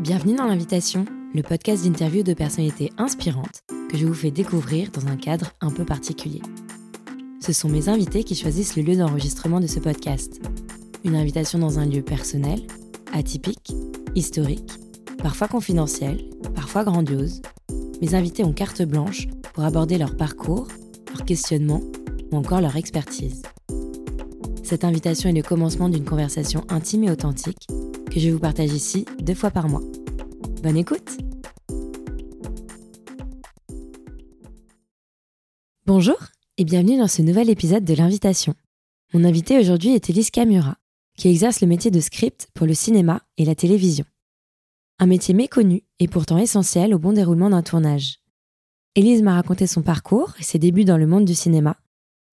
Bienvenue dans l'invitation, le podcast d'interview de personnalités inspirantes que je vous fais découvrir dans un cadre un peu particulier. Ce sont mes invités qui choisissent le lieu d'enregistrement de ce podcast. Une invitation dans un lieu personnel, atypique, historique, parfois confidentiel, parfois grandiose. Mes invités ont carte blanche pour aborder leur parcours, leur questionnement ou encore leur expertise. Cette invitation est le commencement d'une conversation intime et authentique que je vous partage ici deux fois par mois. Bonne écoute Bonjour et bienvenue dans ce nouvel épisode de l'invitation. Mon invité aujourd'hui est Elise Camura, qui exerce le métier de script pour le cinéma et la télévision. Un métier méconnu et pourtant essentiel au bon déroulement d'un tournage. Elise m'a raconté son parcours et ses débuts dans le monde du cinéma.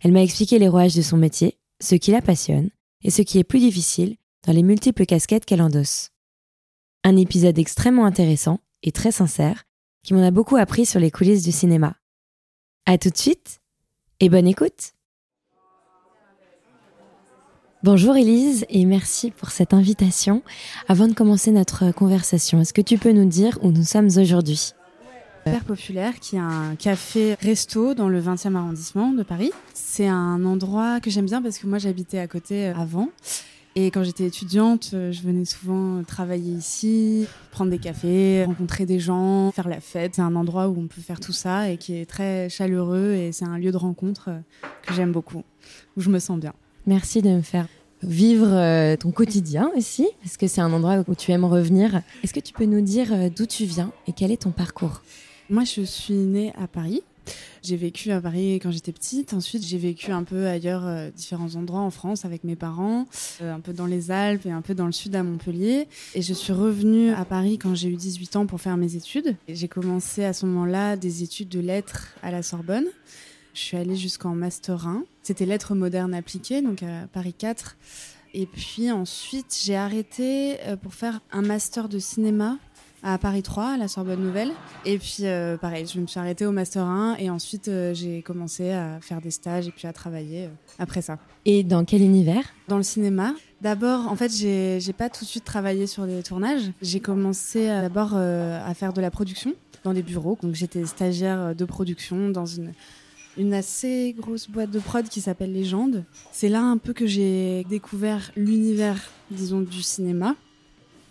Elle m'a expliqué les rouages de son métier, ce qui la passionne et ce qui est plus difficile dans les multiples casquettes qu'elle endosse. Un épisode extrêmement intéressant et très sincère qui m'en a beaucoup appris sur les coulisses du cinéma. À tout de suite et bonne écoute. Bonjour Elise et merci pour cette invitation. Avant de commencer notre conversation, est-ce que tu peux nous dire où nous sommes aujourd'hui? Père Populaire, qui est un café-resto dans le 20e arrondissement de Paris. C'est un endroit que j'aime bien parce que moi j'habitais à côté avant et quand j'étais étudiante, euh, je venais souvent travailler ici, prendre des cafés, rencontrer des gens, faire la fête. C'est un endroit où on peut faire tout ça et qui est très chaleureux et c'est un lieu de rencontre euh, que j'aime beaucoup, où je me sens bien. Merci de me faire vivre euh, ton quotidien aussi, parce que c'est un endroit où tu aimes revenir. Est-ce que tu peux nous dire d'où tu viens et quel est ton parcours? Moi, je suis née à Paris. J'ai vécu à Paris quand j'étais petite. Ensuite, j'ai vécu un peu ailleurs, euh, différents endroits en France avec mes parents, euh, un peu dans les Alpes et un peu dans le sud à Montpellier. Et je suis revenue à Paris quand j'ai eu 18 ans pour faire mes études. J'ai commencé à ce moment-là des études de lettres à la Sorbonne. Je suis allée jusqu'en Master 1. C'était lettres modernes appliquées, donc à Paris 4. Et puis ensuite, j'ai arrêté euh, pour faire un master de cinéma à Paris 3, à la Sorbonne Nouvelle. Et puis, euh, pareil, je me suis arrêtée au Master 1 et ensuite euh, j'ai commencé à faire des stages et puis à travailler euh, après ça. Et dans quel univers? Dans le cinéma. D'abord, en fait, j'ai pas tout de suite travaillé sur des tournages. J'ai commencé d'abord à faire de la production dans des bureaux. Donc, j'étais stagiaire de production dans une une assez grosse boîte de prod qui s'appelle Légende. C'est là un peu que j'ai découvert l'univers, disons, du cinéma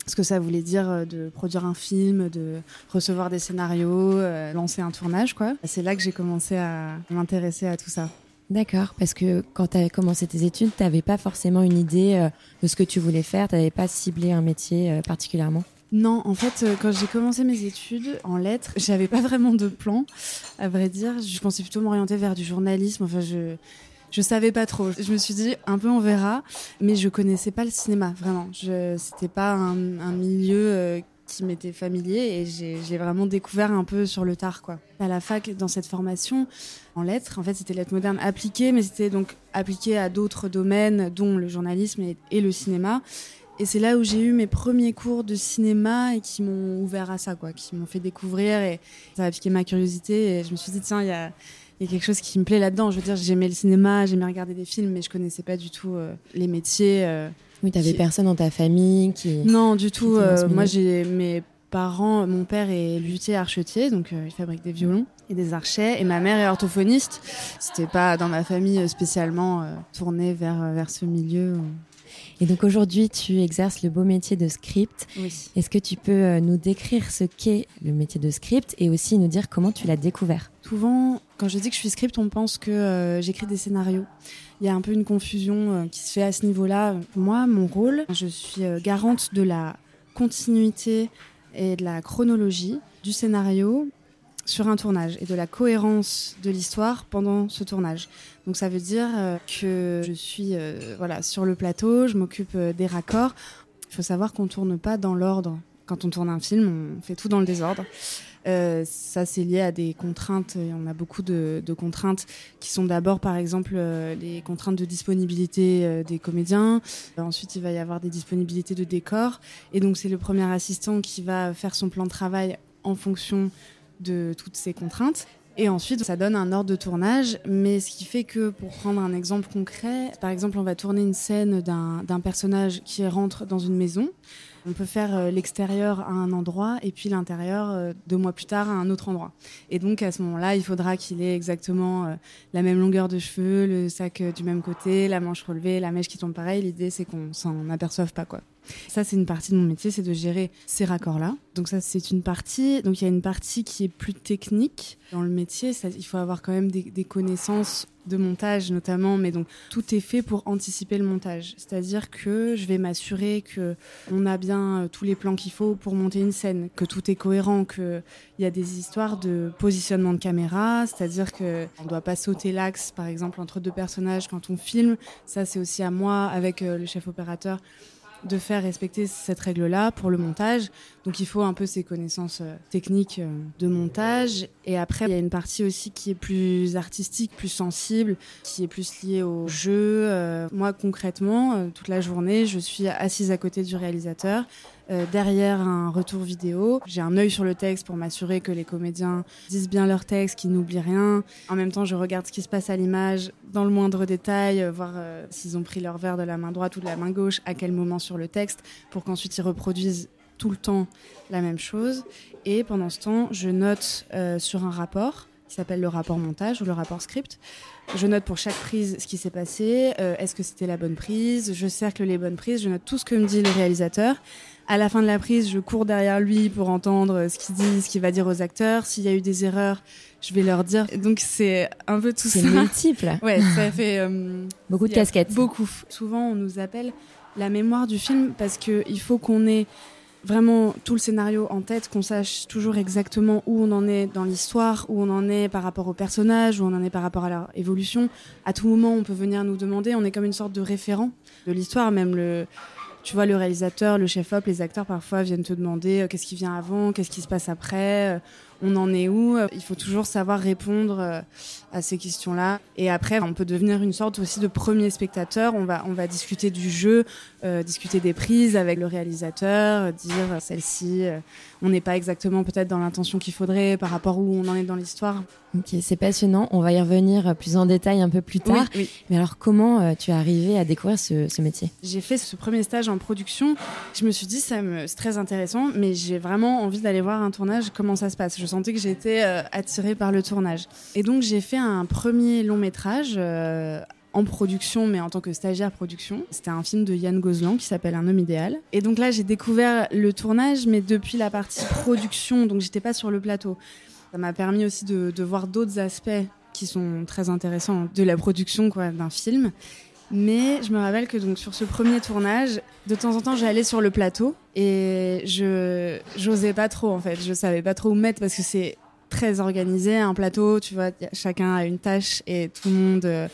ce que ça voulait dire euh, de produire un film, de recevoir des scénarios, euh, lancer un tournage, quoi. C'est là que j'ai commencé à m'intéresser à tout ça. D'accord, parce que quand tu avais commencé tes études, tu n'avais pas forcément une idée euh, de ce que tu voulais faire, tu n'avais pas ciblé un métier particulièrement non, en fait, quand j'ai commencé mes études en lettres, j'avais pas vraiment de plan, à vrai dire. Je pensais plutôt m'orienter vers du journalisme. Enfin, je, je savais pas trop. Je me suis dit un peu on verra, mais je connaissais pas le cinéma vraiment. Je c'était pas un, milieu euh, qui m'était familier et j'ai vraiment découvert un peu sur le tard quoi. À la fac dans cette formation en lettres, en fait c'était lettres modernes appliquées, mais c'était donc appliqué à d'autres domaines dont le journalisme et, le cinéma. Et c'est là où j'ai eu mes premiers cours de cinéma et qui m'ont ouvert à ça, quoi, qui m'ont fait découvrir et ça a piqué ma curiosité. Et je me suis dit, tiens, il y a, il y a quelque chose qui me plaît là-dedans. Je veux dire, j'aimais le cinéma, j'aimais regarder des films, mais je connaissais pas du tout euh, les métiers. Euh, oui, tu personne dans ta famille qui. Non, du tout. Euh, moi, j'ai mes parents. Mon père est luthier archetier, donc il fabrique des violons et des archets, et ma mère est orthophoniste. C'était pas dans ma famille spécialement tournée vers vers ce milieu. Et donc aujourd'hui, tu exerces le beau métier de script. Oui. Est-ce que tu peux nous décrire ce qu'est le métier de script et aussi nous dire comment tu l'as découvert? Souvent, quand je dis que je suis script, on pense que euh, j'écris des scénarios. Il y a un peu une confusion euh, qui se fait à ce niveau-là. Moi, mon rôle, je suis euh, garante de la continuité et de la chronologie du scénario sur un tournage et de la cohérence de l'histoire pendant ce tournage. Donc ça veut dire que je suis voilà sur le plateau, je m'occupe des raccords. Il faut savoir qu'on tourne pas dans l'ordre. Quand on tourne un film, on fait tout dans le désordre. Euh, ça, c'est lié à des contraintes. Et on a beaucoup de, contraintes qui sont d'abord, par exemple, euh, les contraintes de disponibilité euh, des comédiens. ensuite, il va y avoir des disponibilités de décors. Et donc, c'est le premier assistant qui va faire son plan de travail en fonction de toutes ces contraintes. Et ensuite, ça donne un ordre de tournage, mais ce qui fait que, pour prendre un exemple concret, par exemple, on va tourner une scène d'un personnage qui rentre dans une maison. On peut faire l'extérieur à un endroit et puis l'intérieur deux mois plus tard à un autre endroit. Et donc à ce moment-là, il faudra qu'il ait exactement la même longueur de cheveux, le sac du même côté, la manche relevée, la mèche qui tombe pareil. L'idée c'est qu'on s'en aperçoive pas quoi. Ça, c'est une partie de mon métier, c'est de gérer ces raccords-là. Donc ça, c'est une partie. Donc il y a une partie qui est plus technique dans le métier. Il faut avoir quand même des, des, connaissances de montage notamment, mais donc tout est fait pour anticiper le montage. C'est-à-dire que je vais m'assurer que on a bien euh, tous les plans qu'il faut pour monter une scène, que tout est cohérent, que il y a des histoires de positionnement de caméra, c'est-à-dire que on doit pas sauter l'axe, par exemple, entre deux personnages quand on filme. Ça, c'est aussi à moi avec euh, le chef opérateur de faire respecter cette règle-là pour le montage. Donc il faut un peu ces connaissances euh, techniques euh, de montage. Et après, il y a une partie aussi qui est plus artistique, plus sensible, qui est plus liée au jeu. Euh, moi, concrètement, toute la journée, je suis assise à côté du réalisateur euh, derrière un retour vidéo. J'ai un œil sur le texte pour m'assurer que les comédiens disent bien leur texte, qu'ils n'oublient rien. En même temps, je regarde ce qui se passe à l'image dans le moindre détail, euh, voir euh, s'ils ont pris leur verre de la main droite ou de la main gauche, à quel moment sur le texte, pour qu'ensuite ils reproduisent tout le temps la même chose. Et pendant ce temps, je note sur un rapport qui s'appelle le rapport montage ou le rapport script. Je note pour chaque prise ce qui s'est passé, est-ce que c'était la bonne prise, je cercle les bonnes prises, je note tout ce que me dit le réalisateur. À la fin de la prise, je cours derrière lui pour entendre ce qu'il dit, ce qu'il va dire aux acteurs. S'il y a eu des erreurs, je vais leur dire. Donc c'est un peu tout ça. C'est multiple. Ouais, ça fait euh, beaucoup de casquettes. Beaucoup. Souvent, on nous appelle la mémoire du film parce que il faut qu'on ait vraiment tout le scénario en tête, qu'on sache toujours exactement où on en est dans l'histoire, où on en est par rapport aux personnages, où on en est par rapport à leur évolution. À tout moment, on peut venir nous demander. On est comme une sorte de référent de l'histoire, même le tu vois, le réalisateur, le chef-op, les acteurs parfois viennent te demander euh, qu'est-ce qui vient avant, qu'est-ce qui se passe après, euh, on en est où. Il faut toujours savoir répondre euh, à ces questions-là. Et après, on peut devenir une sorte aussi de premier spectateur. On va, on va discuter du jeu, discuter des prises avec le réalisateur, dire celle-ci, on n'est pas exactement peut-être dans l'intention qu'il faudrait par rapport où on en est dans l'histoire. Ok, c'est passionnant. On va y revenir plus en détail un peu plus tard. Mais alors, comment tu es arrivé à découvrir ce, ce métier? J'ai fait ce premier stage en production. Je me suis dit, ça me, c'est très intéressant, mais j'ai vraiment envie d'aller voir un tournage, comment ça se passe? Je sentais que j'étais euh, attirée par le tournage. Et donc, j'ai fait un premier long métrage. Euh, en production, mais en tant que stagiaire production. C'était un film de Yann Gozlan qui s'appelle Un homme idéal. Et donc là, j'ai découvert le tournage, mais depuis la partie production, donc j'étais pas sur le plateau. Ça m'a permis aussi de, voir d'autres aspects qui sont très intéressants de la production d'un film. Mais je me rappelle que donc sur ce premier tournage, de temps en temps, j'allais sur le plateau et je j'osais pas trop en fait. Je savais pas trop où mettre parce que c'est très organisé un plateau. Tu vois, chacun a une tâche et tout le monde euh,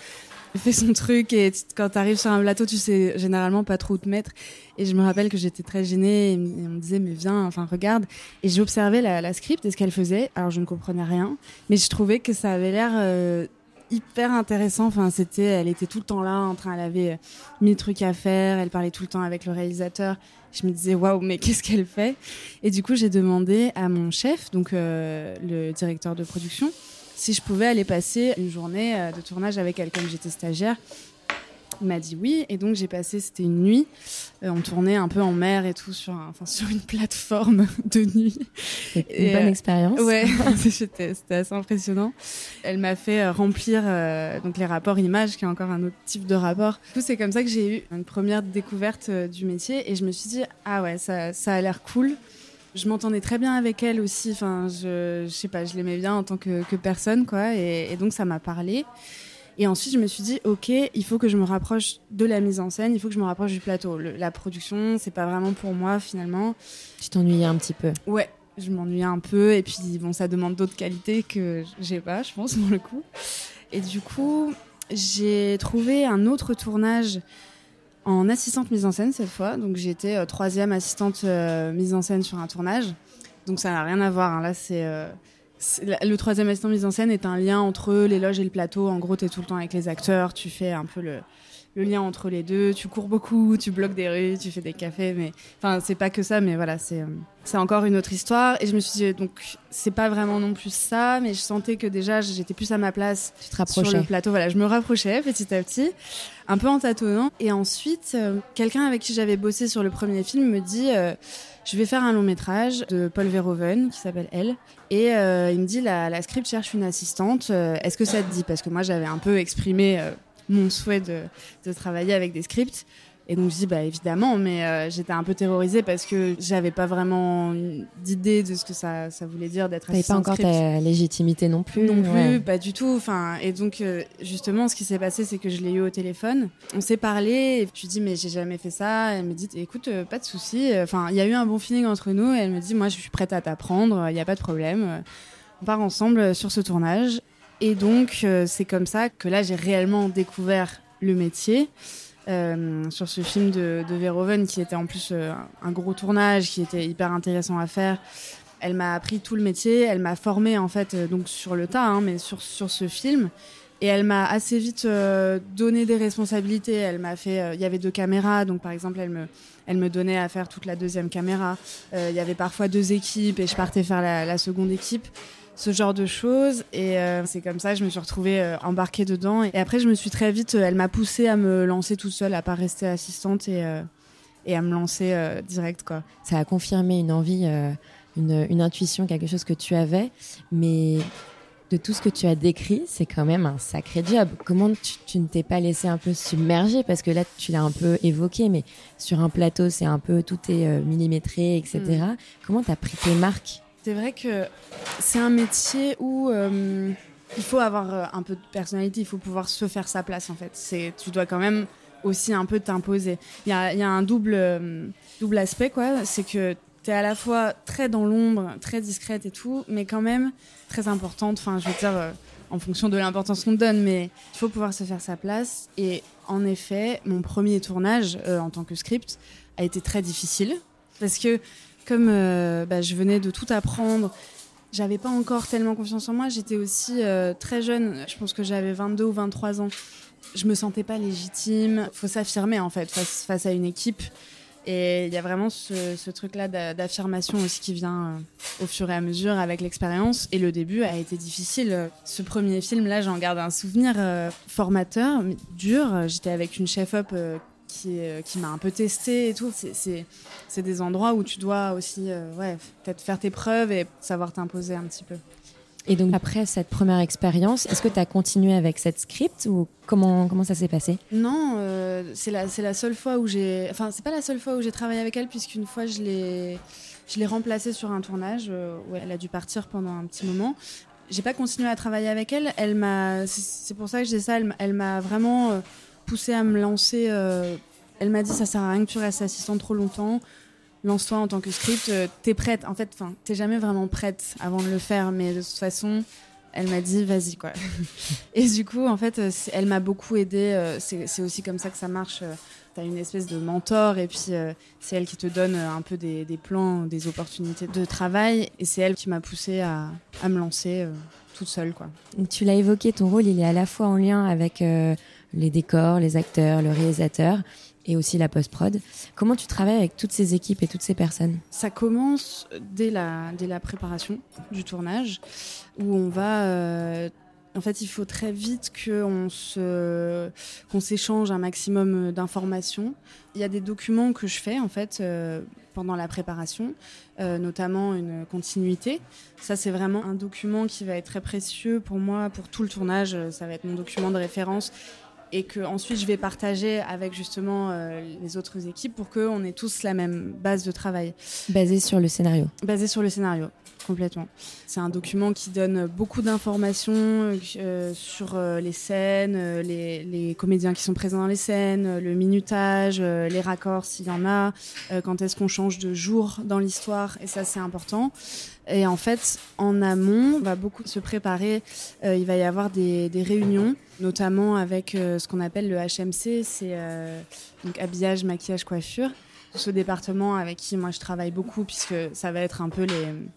fait son truc. Et quand tu arrives sur un plateau, tu sais généralement pas trop où te mettre. Et je me rappelle que j'étais très gênée et, on me disait mais viens, enfin regarde. Et j'observais la, la, script et ce qu'elle faisait. Alors je ne comprenais rien, mais je trouvais que ça avait l'air euh, hyper intéressant. Enfin, c'était, elle était tout le temps là, en train, elle avait euh, mille trucs à faire. Elle parlait tout le temps avec le réalisateur. Je me disais waouh, mais qu'est-ce qu'elle fait? Et du coup, j'ai demandé à mon chef, donc euh, le directeur de production, si je pouvais aller passer une journée euh, de tournage avec elle, comme j'étais stagiaire. M'a dit oui, et donc j'ai passé, c'était une nuit, euh, on tournait un peu en mer et tout sur, un, sur une plateforme de nuit. Une bonne euh, expérience. Ouais, c'était assez impressionnant. Elle m'a fait euh, remplir donc les rapports images, qui est encore un autre type de rapport. Du coup, c'est comme ça que j'ai eu une première découverte du métier, et je me suis dit ah ouais, ça, ça a l'air cool. Je m'entendais très bien avec elle aussi. Enfin, je, je sais pas, je l'aimais bien en tant que, que personne, quoi. Et, et donc ça m'a parlé. Et ensuite, je me suis dit, ok, il faut que je me rapproche de la mise en scène, il faut que je me rapproche du plateau. la production, c'est pas vraiment pour moi finalement. Tu t'ennuyais un petit peu. Ouais, je m'ennuyais un peu. Et puis, bon, ça demande d'autres qualités que j'ai pas, je pense, pour le coup. Et du coup, j'ai trouvé un autre tournage en assistante mise en scène cette fois. Donc, j'étais euh, troisième assistante euh, mise en scène sur un tournage. Donc, ça n'a rien à voir. Hein. Là, c'est. Euh, le troisième assistant mise en scène est un lien entre l'éloge et le plateau. En gros, tu es tout le temps avec les acteurs, tu fais un peu le, le lien entre les deux. Tu cours beaucoup, tu bloques des rues, tu fais des cafés, mais enfin c'est pas que ça, mais voilà, c'est euh, c'est encore une autre histoire. Et je me suis dit donc c'est pas vraiment non plus ça, mais je sentais que déjà j'étais plus à ma place tu te sur le plateau. Voilà, je me rapprochais petit à petit, un peu en tâtonnant. Et ensuite, euh, quelqu'un avec qui j'avais bossé sur le premier film me dit euh, je vais faire un long métrage de Paul Verhoeven qui s'appelle Elle. Et il me dit la, script cherche une assistante. Est-ce que ça te dit? Parce que moi j'avais un peu exprimé mon souhait de, travailler avec des scripts. Et donc je dis bah évidemment, mais euh, j'étais un peu terrorisée parce que j'avais pas vraiment d'idée de ce que ça, ça voulait dire d'être assistante. pas encore ta légitimité non plus. Non plus, pas du tout. Enfin et donc euh, justement ce qui s'est passé c'est que je l'ai eu au téléphone. On s'est parlé. Et je lui dis mais j'ai jamais fait ça. Elle me dit écoute euh, pas de souci. Enfin il y a eu un bon feeling entre nous. Et elle me dit moi je suis prête à t'apprendre. Il n'y a pas de problème. On part ensemble sur ce tournage. Et donc, c'est comme ça que là, j'ai réellement découvert le métier. Euh, sur ce film de, Verhoeven, qui était en plus euh, un gros tournage, qui était hyper intéressant à faire. Elle m'a appris tout le métier, elle m'a formé en fait donc sur le tas, hein, mais sur, sur ce film. Et elle m'a assez vite donné des responsabilités. Elle m'a fait, il y avait deux caméras, donc par exemple, elle me, elle me donnait à faire toute la deuxième caméra. Il y avait parfois deux équipes et je partais faire la seconde équipe ce genre de choses. Et euh, c'est comme ça que je me suis retrouvée euh, embarquée dedans. Et après, je me suis très vite, euh, elle m'a poussée à me lancer toute seule, à pas rester assistante et, et à me lancer direct. Quoi. Ça a confirmé une envie, une, une, intuition, quelque chose que tu avais. Mais de tout ce que tu as décrit, c'est quand même un sacré job. Comment tu, ne t'es pas laissé un peu submerger? Parce que là, tu l'as un peu évoqué, mais sur un plateau, c'est un peu tout est millimétré, etc. Mm. Comment tu as pris tes marques? C'est vrai que c'est un métier où euh, il faut avoir euh, un peu de personnalité, il faut pouvoir se faire sa place en fait. Tu dois quand même aussi un peu t'imposer. Il y a, y a, un double, euh, double aspect quoi, c'est que tu es à la fois très dans l'ombre, très discrète et tout, mais quand même très importante. Enfin, je veux dire, en fonction de l'importance qu'on te donne, mais il faut pouvoir se faire sa place. Et en effet, mon premier tournage en tant que script a été très difficile parce que comme euh, bah, je venais de tout apprendre, j'avais pas encore tellement confiance en moi. J'étais aussi euh, très jeune. Je pense que j'avais 22 ou 23 ans. Je me sentais pas légitime. Faut s'affirmer en fait face, à une équipe. Et il y a vraiment ce, truc-là d'affirmation aussi qui vient euh, au fur et à mesure avec l'expérience. Et le début a été difficile. Ce premier film-là, j'en garde un souvenir formateur, dur. J'étais avec une chef-op qui, euh, qui m'a un peu testé et tout. C'est des endroits où tu dois aussi euh, ouais, peut-être faire tes preuves et savoir t'imposer un petit peu. Et donc après cette première expérience, est-ce que tu as continué avec cette script ou comment, comment ça s'est passé? Non, euh, c'est la, la seule fois où j'ai... Enfin, c'est pas la seule fois où j'ai travaillé avec elle puisqu'une fois je l'ai... Je l'ai remplacée sur un tournage où elle a dû partir pendant un petit moment j'ai pas continué à travailler avec elle. Elle m'a, c'est pour ça que je dis ça. Elle, m'a vraiment poussée à me lancer. Euh, elle m'a dit ça sert à rien que tu restes assistante trop longtemps. Lance-toi en tant que script. Euh, t'es prête. En fait, enfin, t'es jamais vraiment prête avant de le faire, mais de toute façon, elle m'a dit vas-y quoi. et du coup, en fait, euh, elle m'a beaucoup aidée. C'est aussi comme ça que ça marche. T'as une espèce de mentor et puis c'est elle qui te donne un peu des, plans, des opportunités de travail et c'est elle qui m'a poussée à, à, me lancer toute seule quoi. tu l'as évoqué, ton rôle il est à la fois en lien avec les décors, les acteurs, le réalisateur et aussi la post-prod. Comment tu travailles avec toutes ces équipes et toutes ces personnes? Ça commence dès la, dès la préparation du tournage, où on va... Euh, en fait, il faut très vite qu'on qu'on s'échange un maximum d'informations. Il y a des documents que je fais en fait euh, pendant la préparation, euh, notamment une continuité. Ça, c'est vraiment un document qui va être très précieux pour moi pour tout le tournage. Ça va être mon document de référence et que ensuite je vais partager avec justement euh, les autres équipes pour qu'on ait tous la même base de travail. Basé sur le scénario. Basé sur le scénario, complètement. C'est un document qui donne beaucoup d'informations euh, sur euh, les scènes, les, les, comédiens qui sont présents dans les scènes, le minutage, les raccords s'il y en a, quand est-ce qu'on change de jour dans l'histoire, et ça c'est important. Et en fait, en amont, on va beaucoup se préparer. Euh, il va y avoir des, des réunions, notamment avec euh, ce qu'on appelle le HMC, c'est euh, donc habillage, maquillage, coiffure. Ce département avec qui moi je travaille beaucoup puisque ça va être un peu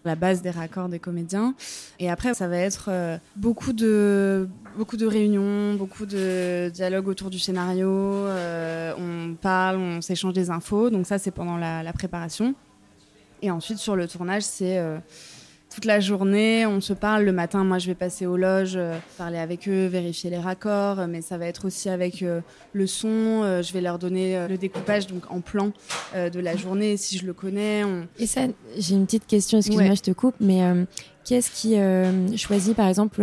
la base des raccords des comédiens. Et après, ça va être euh, beaucoup de beaucoup de réunions, beaucoup de dialogues autour du scénario. Euh, on parle, on s'échange des infos. Donc ça, c'est pendant la, la, préparation. Et ensuite, sur le tournage, c'est euh, toute la journée, on se parle. Le matin, moi, je vais passer aux loges, euh, parler avec eux, vérifier les raccords, mais ça va être aussi avec euh, le son. Euh, je vais leur donner le découpage donc en plan de la journée, si je le connais. Et ça, j'ai une petite question, excuse-moi, je te coupe, mais qu'est-ce qui choisit, par exemple,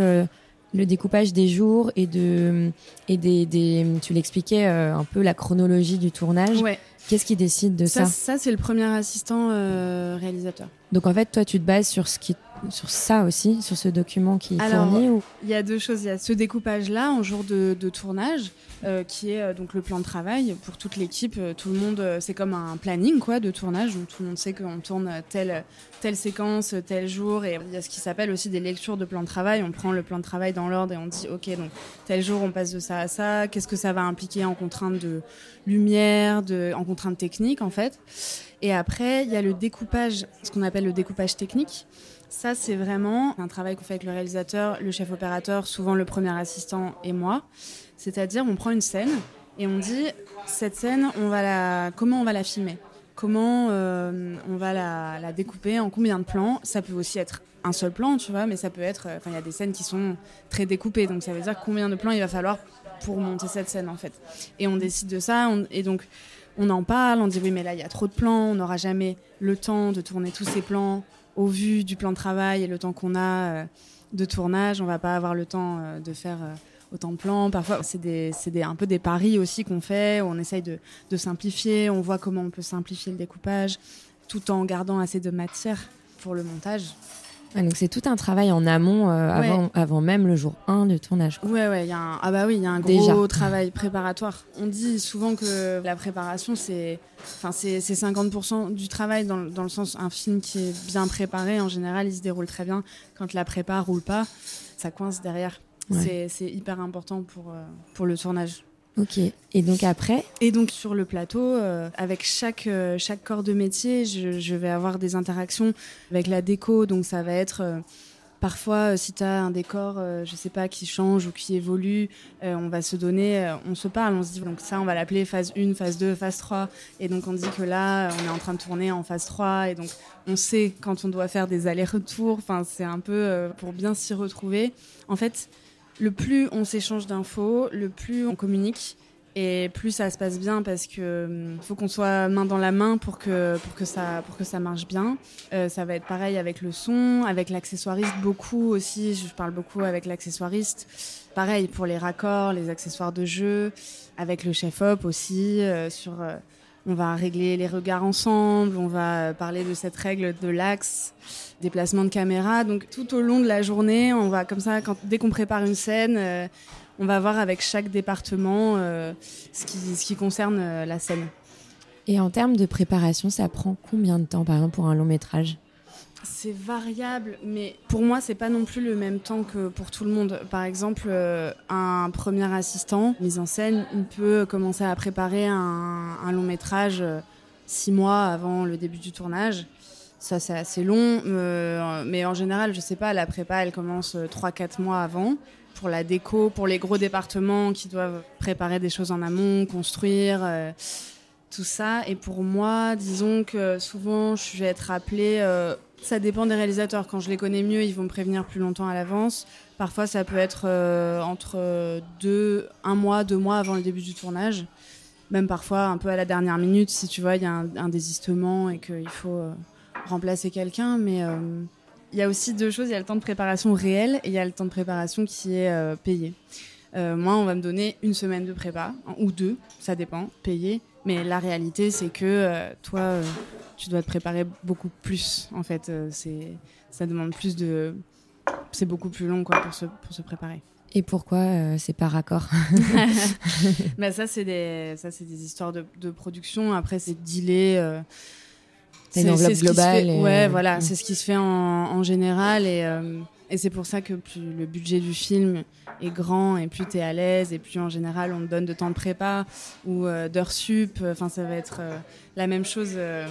le découpage des jours et de et des, des tu l'expliquais un peu la chronologie du tournage. Ouais. Qu'est-ce qui décide de ça Ça, ça c'est le premier assistant réalisateur. Donc en fait, toi, tu te bases sur ce qui sur ça aussi, sur ce document qui est fourni ou... Il y a deux choses. Il y a ce découpage-là en jour de, tournage, euh, qui est euh, donc le plan de travail pour toute l'équipe. Euh, tout le monde, c'est comme un planning quoi de tournage où tout le monde sait qu'on tourne telle telle séquence, tel jour. Et il y a ce qui s'appelle aussi des lectures de plan de travail. On prend le plan de travail dans l'ordre et on dit ok donc tel jour on passe de ça à ça. Qu'est-ce que ça va impliquer en contrainte de lumière, de en contrainte technique en fait. Et après, il y a le découpage, ce qu'on appelle le découpage technique. Ça, c'est vraiment un travail qu'on fait avec le réalisateur, le chef opérateur, souvent le premier assistant et moi. C'est-à-dire, on prend une scène et on dit cette scène, comment on va la filmer? Comment euh, on va la, la, découper? En combien de plans? Ça peut aussi être un seul plan, tu vois, mais ça peut être. Enfin, il y a des scènes qui sont très découpées, donc ça veut dire combien de plans il va falloir pour monter cette scène en fait. Et on décide de ça, et donc on en parle, on dit oui mais là il y a trop de plans, on n'aura jamais le temps de tourner tous ces plans au vu du plan de travail et le temps qu'on a euh, de tournage, on va pas avoir le temps euh, de faire euh, autant de plans. Parfois c'est un peu des paris aussi qu'on fait, on essaye de simplifier, on voit comment on peut simplifier le découpage tout en gardant assez de matière pour le montage donc c'est tout un travail en amont euh, avant, avant même le jour 1 de tournage. Ouais, ouais, y a un... ah bah oui, il y a un gros travail préparatoire. On dit souvent que la préparation, c'est enfin, 50% du travail dans, dans, le sens un film qui est bien préparé, en général, il se déroule très bien. Quand la prépa roule pas, ça coince derrière. C'est hyper important pour, euh, pour le tournage. Ok. Et donc après Et donc sur le plateau, euh, avec chaque, euh, chaque corps de métier, je, vais avoir des interactions avec la déco. Donc ça va être euh, parfois, si tu as un décor, je sais pas, qui change ou qui évolue, on va se donner, on se parle, on se dit, donc ça, on va l'appeler phase 1, phase 2, phase 3. Et donc on dit que là, on est en train de tourner en phase 3. Et donc on sait quand on doit faire des allers-retours. Enfin, c'est un peu pour bien s'y retrouver. En fait, le plus on s'échange d'infos, le plus on communique et plus ça se passe bien parce que hum, faut qu'on soit main dans la main pour que pour que ça pour que ça marche bien. Euh, ça va être pareil avec le son, avec l'accessoiriste beaucoup aussi. Je parle beaucoup avec l'accessoiriste. Pareil pour les raccords, les accessoires de jeu, avec le chef op aussi euh, sur. Euh, on va régler les regards ensemble, on va parler de cette règle de l'axe, déplacement de caméra. Donc tout au long de la journée, on va comme ça, dès qu'on prépare une scène, euh, on va voir avec chaque département euh, ce, qui, ce qui concerne euh, la scène. Et en termes de préparation, ça prend combien de temps, par exemple, pour un long métrage? C'est variable, mais pour moi, c'est pas non plus le même temps que pour tout le monde. Par exemple, euh, un premier assistant mise en scène, il peut commencer à préparer un, long métrage euh, six mois avant le début du tournage. Ça, c'est assez long, euh, mais en général, je sais pas, la prépa, elle commence trois, quatre mois avant pour la déco, pour les gros départements qui doivent préparer des choses en amont, construire tout ça. Et pour moi, disons que souvent, je vais être appelée ça dépend des réalisateurs. Quand je les connais mieux, ils vont me prévenir plus longtemps à l'avance. Parfois, ça peut être euh, entre deux, un mois, deux mois avant le début du tournage. Même parfois un peu à la dernière minute, si tu vois, il y a un, désistement et qu'il faut euh, remplacer quelqu'un. Mais euh, il y a aussi deux choses. Il y a le temps de préparation réel et il y a le temps de préparation qui est payé. moi, on va me donner une semaine de prépa, ou deux, ça dépend, payé. Mais la réalité, c'est que toi tu dois te préparer beaucoup plus. En fait, euh, c'est ça demande plus de, c'est beaucoup plus long quoi pour se pour se préparer. Et pourquoi euh, c'est par accord bah ça c'est des ça c'est des histoires de, de production. Après c'est. Euh, c'est une enveloppe globale. Ouais, voilà, c'est ce qui se fait en, en général et Et c'est pour ça que plus le budget du film est grand et plus tu es à l'aise et plus en général on te donne de temps de prépa ou euh, d'heures sup. Enfin, ça va être euh, la même chose. euh,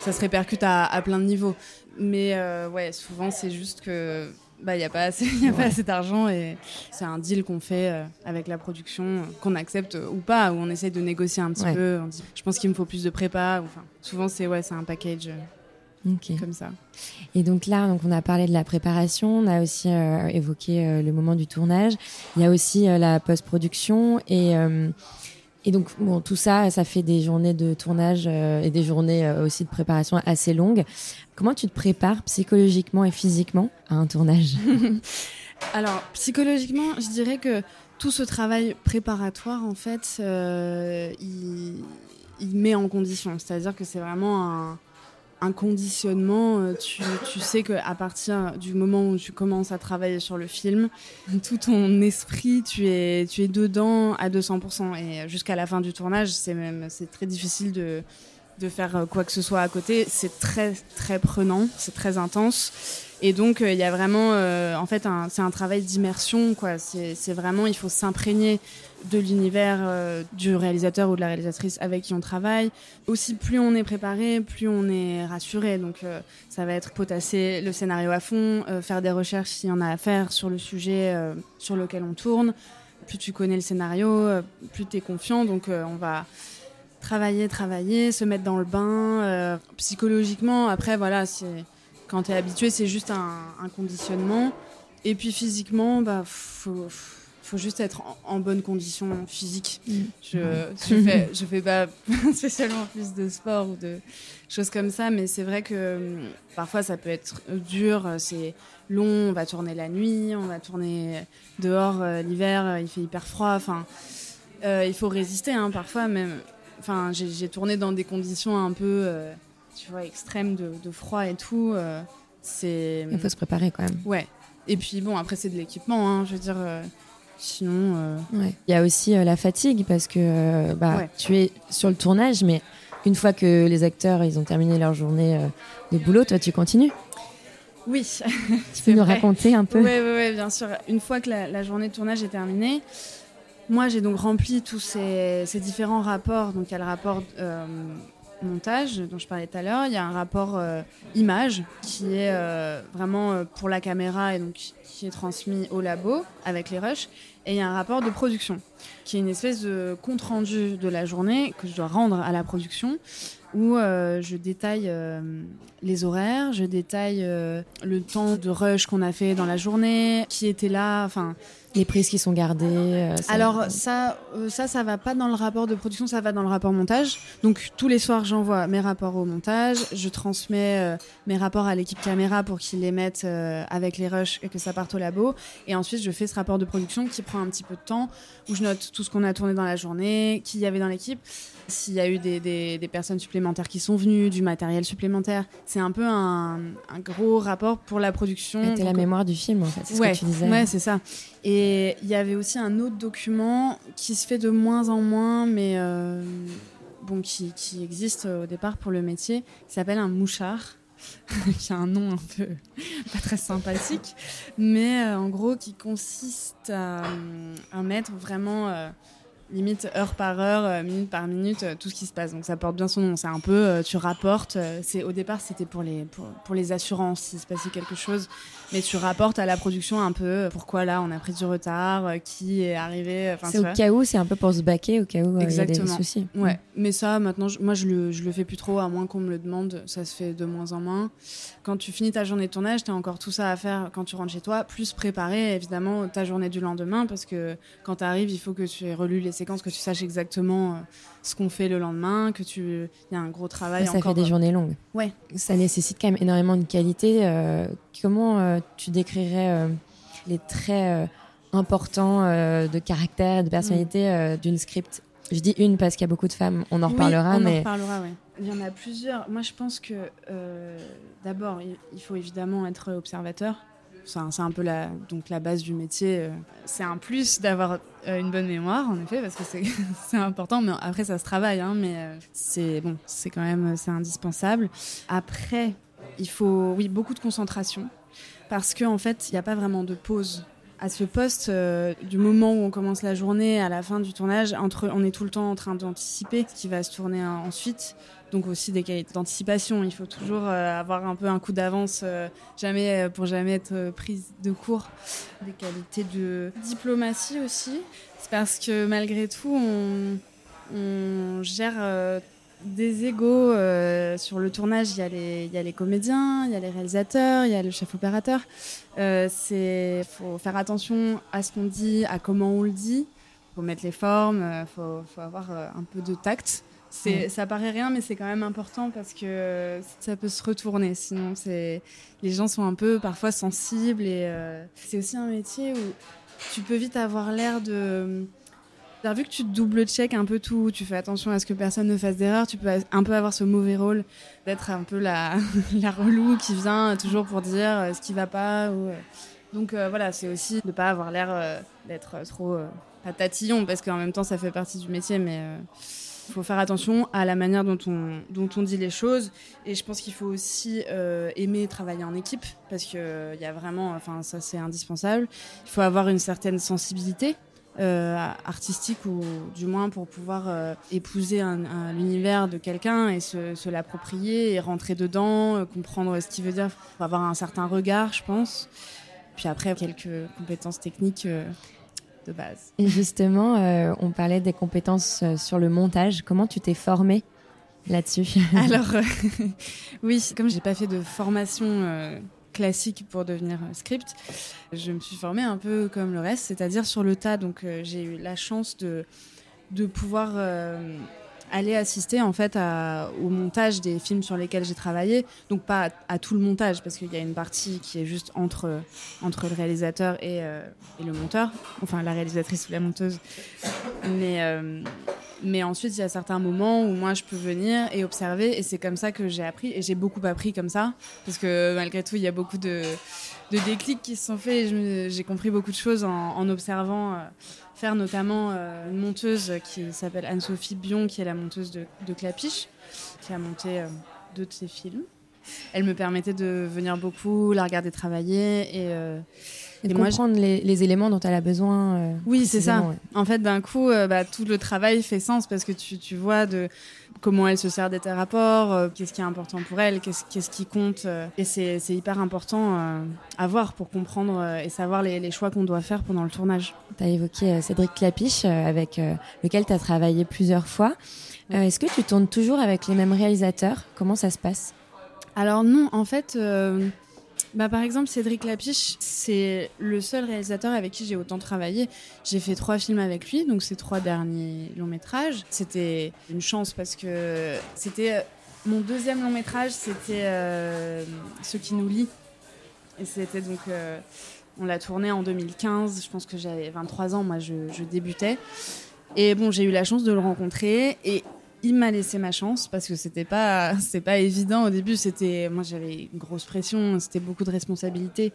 ça se répercute à, à plein de niveaux. Mais euh, ouais, souvent c'est juste que bah il y a pas assez, y a pas assez d'argent et c'est un deal qu'on fait euh, avec la production, euh, qu'on accepte ou pas, où on essaie de négocier un petit Ouais. peu. On dit, je pense qu'il me faut plus de prépa. ou Enfin, souvent c'est ouais, c'est un package comme ça. Et donc là, donc on a parlé de la préparation, on a aussi euh, évoqué euh, le moment du tournage. Il y a aussi euh, la post-production et et donc bon, tout ça, ça fait des journées de tournage et des journées aussi de préparation assez longues. Comment tu te prépares psychologiquement et physiquement à un tournage? Alors, psychologiquement, je dirais que tout ce travail préparatoire, en fait, il, il met en condition. C'est-à-dire que c'est vraiment un, un conditionnement. Euh, Tu, sais qu'à partir du moment où tu commences à travailler sur le film, tout ton esprit, tu es, tu es dedans à 200%. Et jusqu'à la fin du tournage, c'est même c'est très difficile de, de faire euh, quoi que ce soit à côté. C'est très, très prenant, c'est très intense. Et donc, euh, il y a vraiment, euh, en fait, c'est un travail d'immersion, quoi. C'est vraiment, il faut s'imprégner de l'univers du réalisateur ou de la réalisatrice avec qui on travaille. Aussi, plus on est préparé, plus on est rassuré. Donc, ça va être potasser le scénario à fond, faire des recherches s'il y en a à faire sur le sujet sur lequel on tourne. Plus tu connais le scénario, plus tu es confiant. Donc, on va travailler, travailler, se mettre dans le bain. euh, psychologiquement, après, voilà, c'est quand tu es habitué, c'est juste un, un conditionnement. Et puis physiquement, bah, faut, faut juste être en, en bonne condition physique. Mm. Je, je, fais, je fais pas spécialement plus de sport ou de choses comme ça, mais c'est vrai que hum, parfois ça peut être dur, c'est long, on va tourner la nuit, on va tourner dehors euh, l'hiver, euh, il fait hyper froid, enfin, euh, il faut résister hein, parfois même. Enfin, j'ai tourné dans des conditions un peu, euh, tu vois, extrêmes de, de froid et tout. euh, c'est Il faut se préparer quand même. ouais. Et puis bon, après c'est de l'équipement, hein, je veux dire. euh, sinon, euh, Ouais. Il y a aussi la fatigue parce que bah, Ouais. tu es sur le tournage, mais une fois que les acteurs ils ont terminé leur journée de boulot, toi tu continues? oui. Tu peux nous raconter un peu? Oui, ouais, ouais, bien sûr. Une fois que la, la journée de tournage est terminée, moi j'ai donc rempli tous ces, différents rapports. Donc il y a le rapport euh, montage dont je parlais tout à l'heure, il y a un rapport euh, image qui est euh, vraiment pour la caméra et donc qui est transmis au labo avec les rushs. Et il y a un rapport de production qui est une espèce de compte rendu de la journée que je dois rendre à la production où euh, je détaille euh, les horaires, je détaille euh, le temps de rush qu'on a fait dans la journée, qui était là, enfin. les prises qui sont gardées. ça- Alors ça, ça, ça va pas dans le rapport de production, ça va dans le rapport montage. Donc tous les soirs, j'envoie mes rapports au montage, je transmets mes rapports à l'équipe caméra pour qu'ils les mettent avec les rushs et que ça parte au labo. Et ensuite, je fais ce rapport de production qui prend un petit peu de temps, où je note tout ce qu'on a tourné dans la journée, qui y avait dans l'équipe, s'il y a eu des, des- des personnes supplémentaires qui sont venues, du matériel supplémentaire. C'est un peu un, un gros rapport pour la production. C'était la mémoire du film en fait, c'est ouais, ce que tu disais. Ouais, c'est ça. Et il y avait aussi un autre document qui se fait de moins en moins, mais euh, bon, qui, qui existe au départ pour le métier, qui s'appelle un mouchard. qui a un nom un peu pas très sympathique, mais euh, en gros qui consiste à, à mettre vraiment euh, limite heure par heure, euh, minute par minute, euh, tout ce qui se passe. Donc ça porte bien son nom. C'est un peu, euh, tu rapportes. euh, c'est au départ c'était pour les pour, pour les assurances s'il se passait quelque chose, mais tu rapportes à la production un peu euh, pourquoi là on a pris du retard, euh, qui est arrivé. Enfin, C'est au cas où, c'est un peu pour se baquer, au cas où euh, il y a des Exactement. soucis. Ouais, mais ça, maintenant, je- moi, je le, je le fais plus trop, à moins qu'on me le demande. Ça se fait de moins en moins. Quand tu finis ta journée de tournage, tu as encore tout ça à faire quand tu rentres chez toi, plus préparer, évidemment, ta journée du lendemain, parce que quand tu arrives, il faut que tu aies relu les séquences, que tu saches exactement euh, ce qu'on fait le lendemain, que tu... Il y a un gros travail Ça encore. fait des journées longues. Ouais. Ça nécessite quand même énormément de qualité. euh, comment euh, tu décrirais euh, les traits euh, importants euh, de caractère, de personnalité euh, d'une script Je dis une parce qu'il y a beaucoup de femmes, on en Oui, reparlera, on en mais reparlera, ouais. Il y en a plusieurs. Moi, je pense que euh, d'abord, il, faut évidemment être observateur. C'est un, peu la, donc la base du métier. euh, C'est un plus d'avoir euh, une bonne mémoire, en effet, parce que c'est important. Mais après, ça se travaille, hein, mais euh, c'est bon, c'est quand même c'est indispensable. Après, il faut, oui, beaucoup de concentration. Parce qu'en en fait, il n'y a pas vraiment de pause. À ce poste, euh, du moment où on commence la journée à la fin du tournage, entre, on est tout le temps en train d'anticiper ce qui va se tourner ensuite. Donc aussi des qualités d'anticipation. Il faut toujours euh, avoir un peu un coup d'avance, euh, jamais pour jamais être prise de court. Des qualités de diplomatie aussi. C'est parce que malgré tout, on, on gère des égaux euh, sur le tournage. Il y, a les, y a les comédiens, il y a les réalisateurs, il y a le chef opérateur. Euh, c'est faut faire attention à ce qu'on dit, à comment on le dit. Faut mettre les formes. Il euh, faut, faut, avoir euh, un peu de tact. C'est, Ça paraît rien, mais c'est quand même important parce que ça peut se retourner. Sinon, les gens sont un peu parfois sensibles et c'est aussi un métier où tu peux vite avoir l'air de vu que tu double-check un peu tout, tu fais attention à ce que personne ne fasse d'erreur, tu peux un peu avoir ce mauvais rôle d'être un peu la, la relou qui vient toujours pour dire euh, ce qui va pas. Euh. Donc euh, voilà, c'est aussi de pas avoir l'air d'être trop pas tatillon, parce qu'en même temps ça fait partie du métier, mais il faut faire attention à la manière dont on, dit les choses. Et je pense qu'il faut aussi aimer travailler en équipe, parce qu'il il y a vraiment, enfin ça c'est indispensable. Il faut avoir une certaine sensibilité euh, artistique ou du moins pour pouvoir euh, épouser l'univers de quelqu'un et se, l'approprier et rentrer dedans, euh, comprendre ce qu'il veut dire, avoir un certain regard, je pense. Puis après, quelques compétences techniques de base. Et justement, on parlait des compétences sur le montage. Comment tu t'es formée là-dessus? Alors, oui, comme j'ai pas fait de formation classique pour devenir euh, script. Je me suis formée un peu comme le reste, c'est-à-dire sur le tas. Donc euh, j'ai eu la chance de, de pouvoir euh, aller assister en fait au montage des films sur lesquels j'ai travaillé. Donc pas à, tout le montage parce qu'il y a une partie qui est juste entre, entre le réalisateur et, et le monteur, enfin la réalisatrice ou la monteuse. Mais mais ensuite, il y a certains moments où moi, je peux venir et observer. Et c'est comme ça que j'ai appris. Et j'ai beaucoup appris comme ça. Parce que malgré tout, il y a beaucoup de, de déclics qui se sont faits. J'ai compris beaucoup de choses en, observant. Euh, faire notamment euh, une monteuse qui s'appelle Anne-Sophie Bion, qui est la monteuse de, Clapiche, qui a monté euh, deux de ses films. Elle me permettait de venir beaucoup, la regarder travailler. Et et, comprendre les, éléments dont elle a besoin. Euh, oui, c'est ça. En fait, d'un coup, euh, bah, tout le travail fait sens parce que tu, tu vois de comment elle se sert des rapports, euh, qu'est-ce qui est important pour elle, qu'est-ce, qu'est-ce qui compte. et c'est, c'est hyper important à voir pour comprendre et savoir les, les choix qu'on doit faire pendant le tournage. Tu as évoqué Cédric Clapiche, avec lequel tu as travaillé plusieurs fois. est-ce que tu tournes toujours avec les mêmes réalisateurs? Comment ça se passe? Alors non, en fait, bah, par exemple, Cédric Lapiche, c'est le seul réalisateur avec qui j'ai autant travaillé. J'ai fait trois films avec lui, donc ces trois derniers longs métrages. C'était une chance parce que c'était euh, mon deuxième long métrage, c'était euh, Ce qui nous lie. Et c'était donc. Euh, on l'a tourné en 2015, je pense que j'avais 23 ans, moi je, je débutais. Et bon, j'ai eu la chance de le rencontrer. Et il m'a laissé ma chance parce que c'était pas c'est pas évident au début. C'était moi j'avais une grosse pression c'était beaucoup de responsabilités.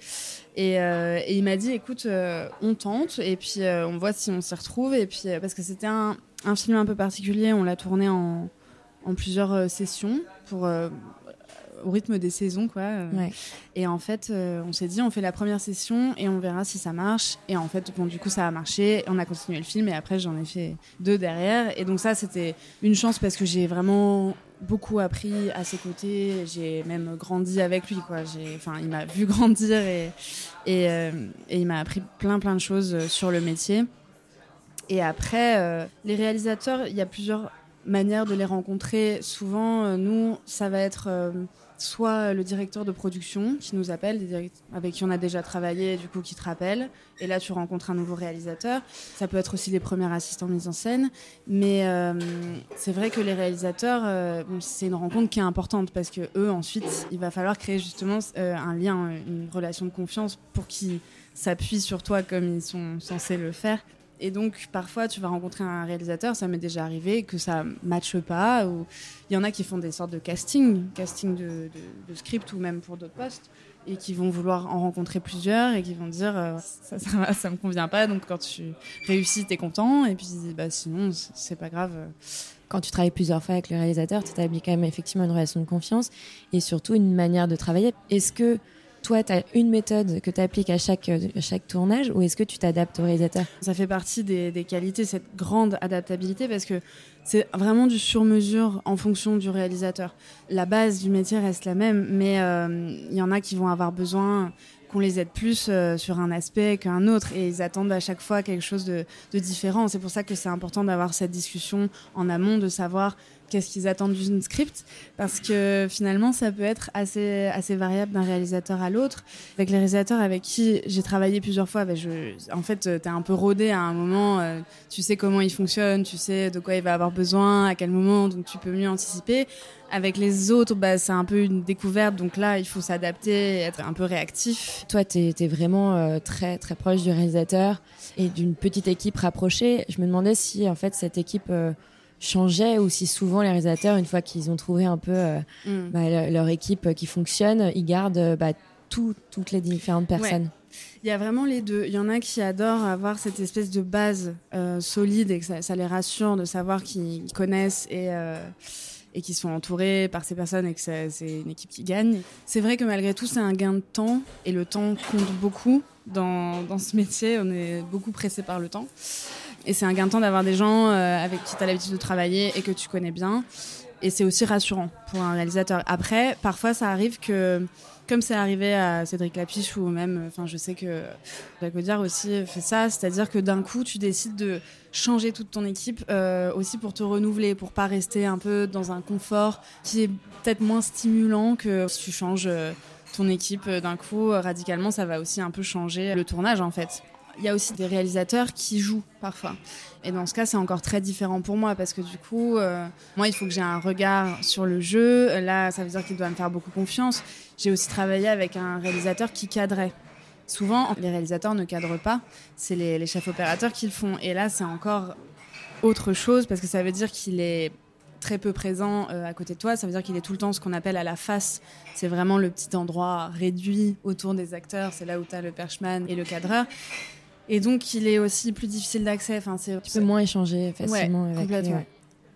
Et, euh, et il m'a dit écoute euh, on tente et puis euh, on voit si on s'y retrouve. Et puis parce que c'était un, un, film un peu particulier. On l'a tourné en, en plusieurs sessions pour au rythme des saisons, quoi. Euh. Et en fait, euh, on s'est dit, on fait la première session et on verra si ça marche. Et en fait, bon, du coup, ça a marché. On a continué le film et après, j'en ai fait deux derrière. Et donc ça, c'était une chance parce que j'ai vraiment beaucoup appris à ses côtés. J'ai même grandi avec lui, quoi. J'ai, enfin, il m'a vu grandir et et, euh, et il m'a appris plein plein de choses sur le métier. Et après, les réalisateurs, il y a plusieurs manières de les rencontrer. Souvent, nous, ça va être soit le directeur de production qui nous appelle, avec qui on a déjà travaillé, du coup qui te rappelle, et là tu rencontres un nouveau réalisateur. Ça peut être aussi les premiers assistants mise en scène, mais euh, c'est vrai que les réalisateurs, euh, c'est une rencontre qui est importante parce que eux ensuite, il va falloir créer justement euh, un lien, une relation de confiance pour qu'ils s'appuient sur toi comme ils sont censés le faire. Et donc, parfois, tu vas rencontrer un réalisateur, ça m'est déjà arrivé, que ça matche pas. Ou il y en a qui font des sortes de casting, casting de, script ou même pour d'autres postes, et qui vont vouloir en rencontrer plusieurs et qui vont dire euh, ça, ça, ça, me convient pas. Donc, quand tu réussis, tu es content. Et puis, bah, sinon, c'est pas grave. Quand tu travailles plusieurs fois avec le réalisateur, tu établis quand même effectivement une relation de confiance et surtout une manière de travailler. Est-ce que toi, tu as une méthode que tu appliques à chaque, à chaque tournage ou est-ce que tu t'adaptes au réalisateur? Ça fait partie des, des, qualités, cette grande adaptabilité, parce que c'est vraiment du sur-mesure en fonction du réalisateur. La base du métier reste la même, mais il y en a qui vont avoir besoin qu'on les aide plus euh, sur un aspect qu'un autre et ils attendent à chaque fois quelque chose de différent. C'est pour ça que c'est important d'avoir cette discussion en amont, de savoir qu'est-ce qu'ils attendent d'une script, parce que finalement, ça peut être assez, assez variable d'un réalisateur à l'autre. Avec les réalisateurs avec qui j'ai travaillé plusieurs fois, ben je, en fait, tu es un peu rodé à un moment, euh, tu sais comment il fonctionne, tu sais de quoi il va avoir besoin, à quel moment, donc tu peux mieux anticiper. Avec les autres, bah, c'est un peu une découverte, donc là, il faut s'adapter, être un peu réactif. Toi, tu es, vraiment euh, très, très proche du réalisateur et d'une petite équipe rapprochée. Je me demandais si, en fait, cette équipe... Euh, changeait aussi souvent les réalisateurs une fois qu'ils ont trouvé un peu euh, mm. bah, leur équipe qui fonctionne ils gardent euh, bah, toutes les différentes personnes Il y a vraiment les deux. Il y en a qui adorent avoir cette espèce de base euh, solide et que ça, les rassure de savoir qu'ils connaissent et, et qu'ils sont entourés par ces personnes et que c'est une équipe qui gagne. C'est vrai que malgré tout, c'est un gain de temps et le temps compte beaucoup dans, dans ce métier. On est beaucoup pressé par le temps. Et c'est un gain de temps d'avoir des gens euh, avec qui tu as l'habitude de travailler et que tu connais bien. Et c'est aussi rassurant pour un réalisateur. Après, parfois, ça arrive que, comme c'est arrivé à Cédric Lapiche ou même, enfin, je sais que Jacques Audiard aussi fait ça, c'est-à-dire que d'un coup, tu décides de changer toute ton équipe euh, aussi pour te renouveler, pour pas rester un peu dans un confort qui est peut-être moins stimulant que si tu changes euh, ton équipe d'un coup radicalement, ça va aussi un peu changer le tournage en fait. Il y a aussi des réalisateurs qui jouent parfois. Et dans ce cas, c'est encore très différent pour moi parce que du coup, euh, moi, il faut que j'ai un regard sur le jeu. Là, ça veut dire qu'il doit me faire beaucoup confiance. J'ai aussi travaillé avec un réalisateur qui cadrait. Souvent, les réalisateurs ne cadrent pas. C'est les, chefs opérateurs qui le font. Et là, c'est encore autre chose parce que ça veut dire qu'il est très peu présent euh, à côté de toi. Ça veut dire qu'il est tout le temps ce qu'on appelle à la face. C'est vraiment le petit endroit réduit autour des acteurs. C'est là où tu as le perchman et le cadreur. Et donc, il est aussi plus difficile d'accès. Enfin, tu peux moins échanger facilement avec complètement.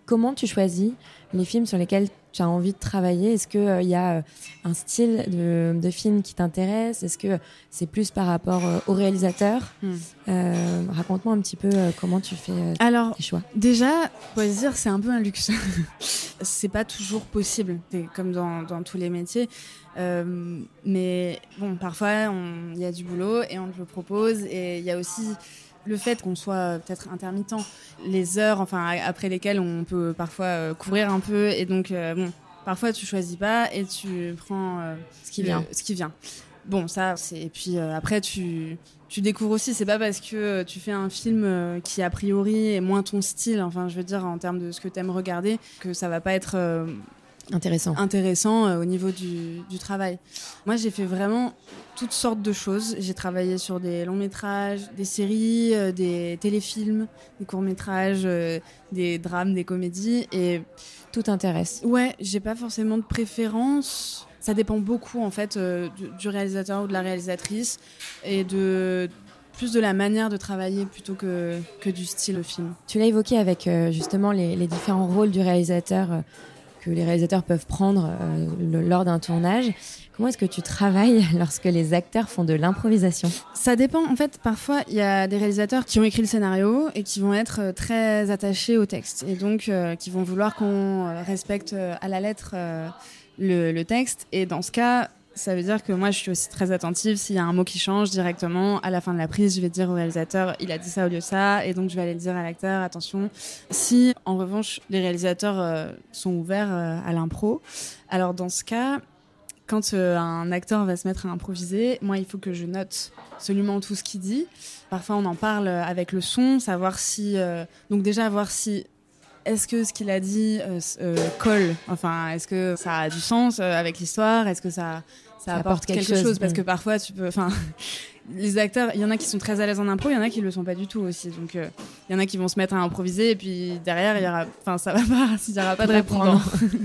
Comment tu choisis les films sur lesquels tu as envie de travailler Est-ce qu'il euh, y a euh, un style de, de film qui t'intéresse? Est-ce que c'est plus par rapport euh, au réalisateur? Hmm. Raconte-moi un petit peu comment tu fais Alors, tes choix. Déjà, dire c'est un peu un luxe. c'est pas toujours possible, comme dans, dans, tous les métiers. mais bon, parfois, il y a du boulot et on te le propose. Et il y a aussi le fait qu'on soit peut-être intermittent, les heures enfin après lesquelles on peut parfois euh, courir un peu et donc euh, bon parfois tu choisis pas et tu prends euh, ce qui vient. ce qui vient. Bon ça c'est et puis après tu tu découvres aussi. C'est pas parce que tu fais un film qui a priori est moins ton style enfin je veux dire en termes de ce que tu aimes regarder que ça va pas être intéressant, intéressant euh, au niveau du, du travail. Moi, j'ai fait vraiment toutes sortes de choses. J'ai travaillé sur des longs métrages, des séries, euh, des téléfilms, des courts métrages, euh, des drames, des comédies, et tout intéresse. Ouais, j'ai pas forcément de préférence. Ça dépend beaucoup en fait du, du, réalisateur ou de la réalisatrice et de plus de la manière de travailler plutôt que, que du style film. Tu l'as évoqué avec justement les, les, différents rôles du réalisateur que les réalisateurs peuvent prendre euh, lors d'un tournage. Comment est-ce que tu travailles lorsque les acteurs font de l'improvisation? Ça dépend. En fait, parfois, il y a des réalisateurs qui ont écrit le scénario et qui vont être euh, très attachés au texte et donc euh, qui vont vouloir qu'on respecte à la lettre le, le, texte. Et dans ce cas, ça veut dire que moi, je suis aussi très attentive. S'il y a un mot qui change directement, à la fin de la prise, je vais dire au réalisateur, il a dit ça au lieu de ça, et donc je vais aller le dire à l'acteur, attention. Si, en revanche, les réalisateurs euh, sont ouverts euh, à l'impro, alors dans ce cas, quand euh, un acteur va se mettre à improviser, moi, il faut que je note absolument tout ce qu'il dit. Parfois, on en parle avec le son, savoir si... donc déjà, voir si est-ce que ce qu'il a dit colle Enfin, est-ce que ça a du sens avec l'histoire? Est-ce que ça ça, apporte, quelque, chose, parce que parfois tu peux enfin les acteurs il y en a qui sont très à l'aise en impro il y en a qui le sont pas du tout aussi. Donc euh, il y en a qui vont se mettre à improviser et puis derrière il y aura enfin ça va pas s'il y aura pas de répondant.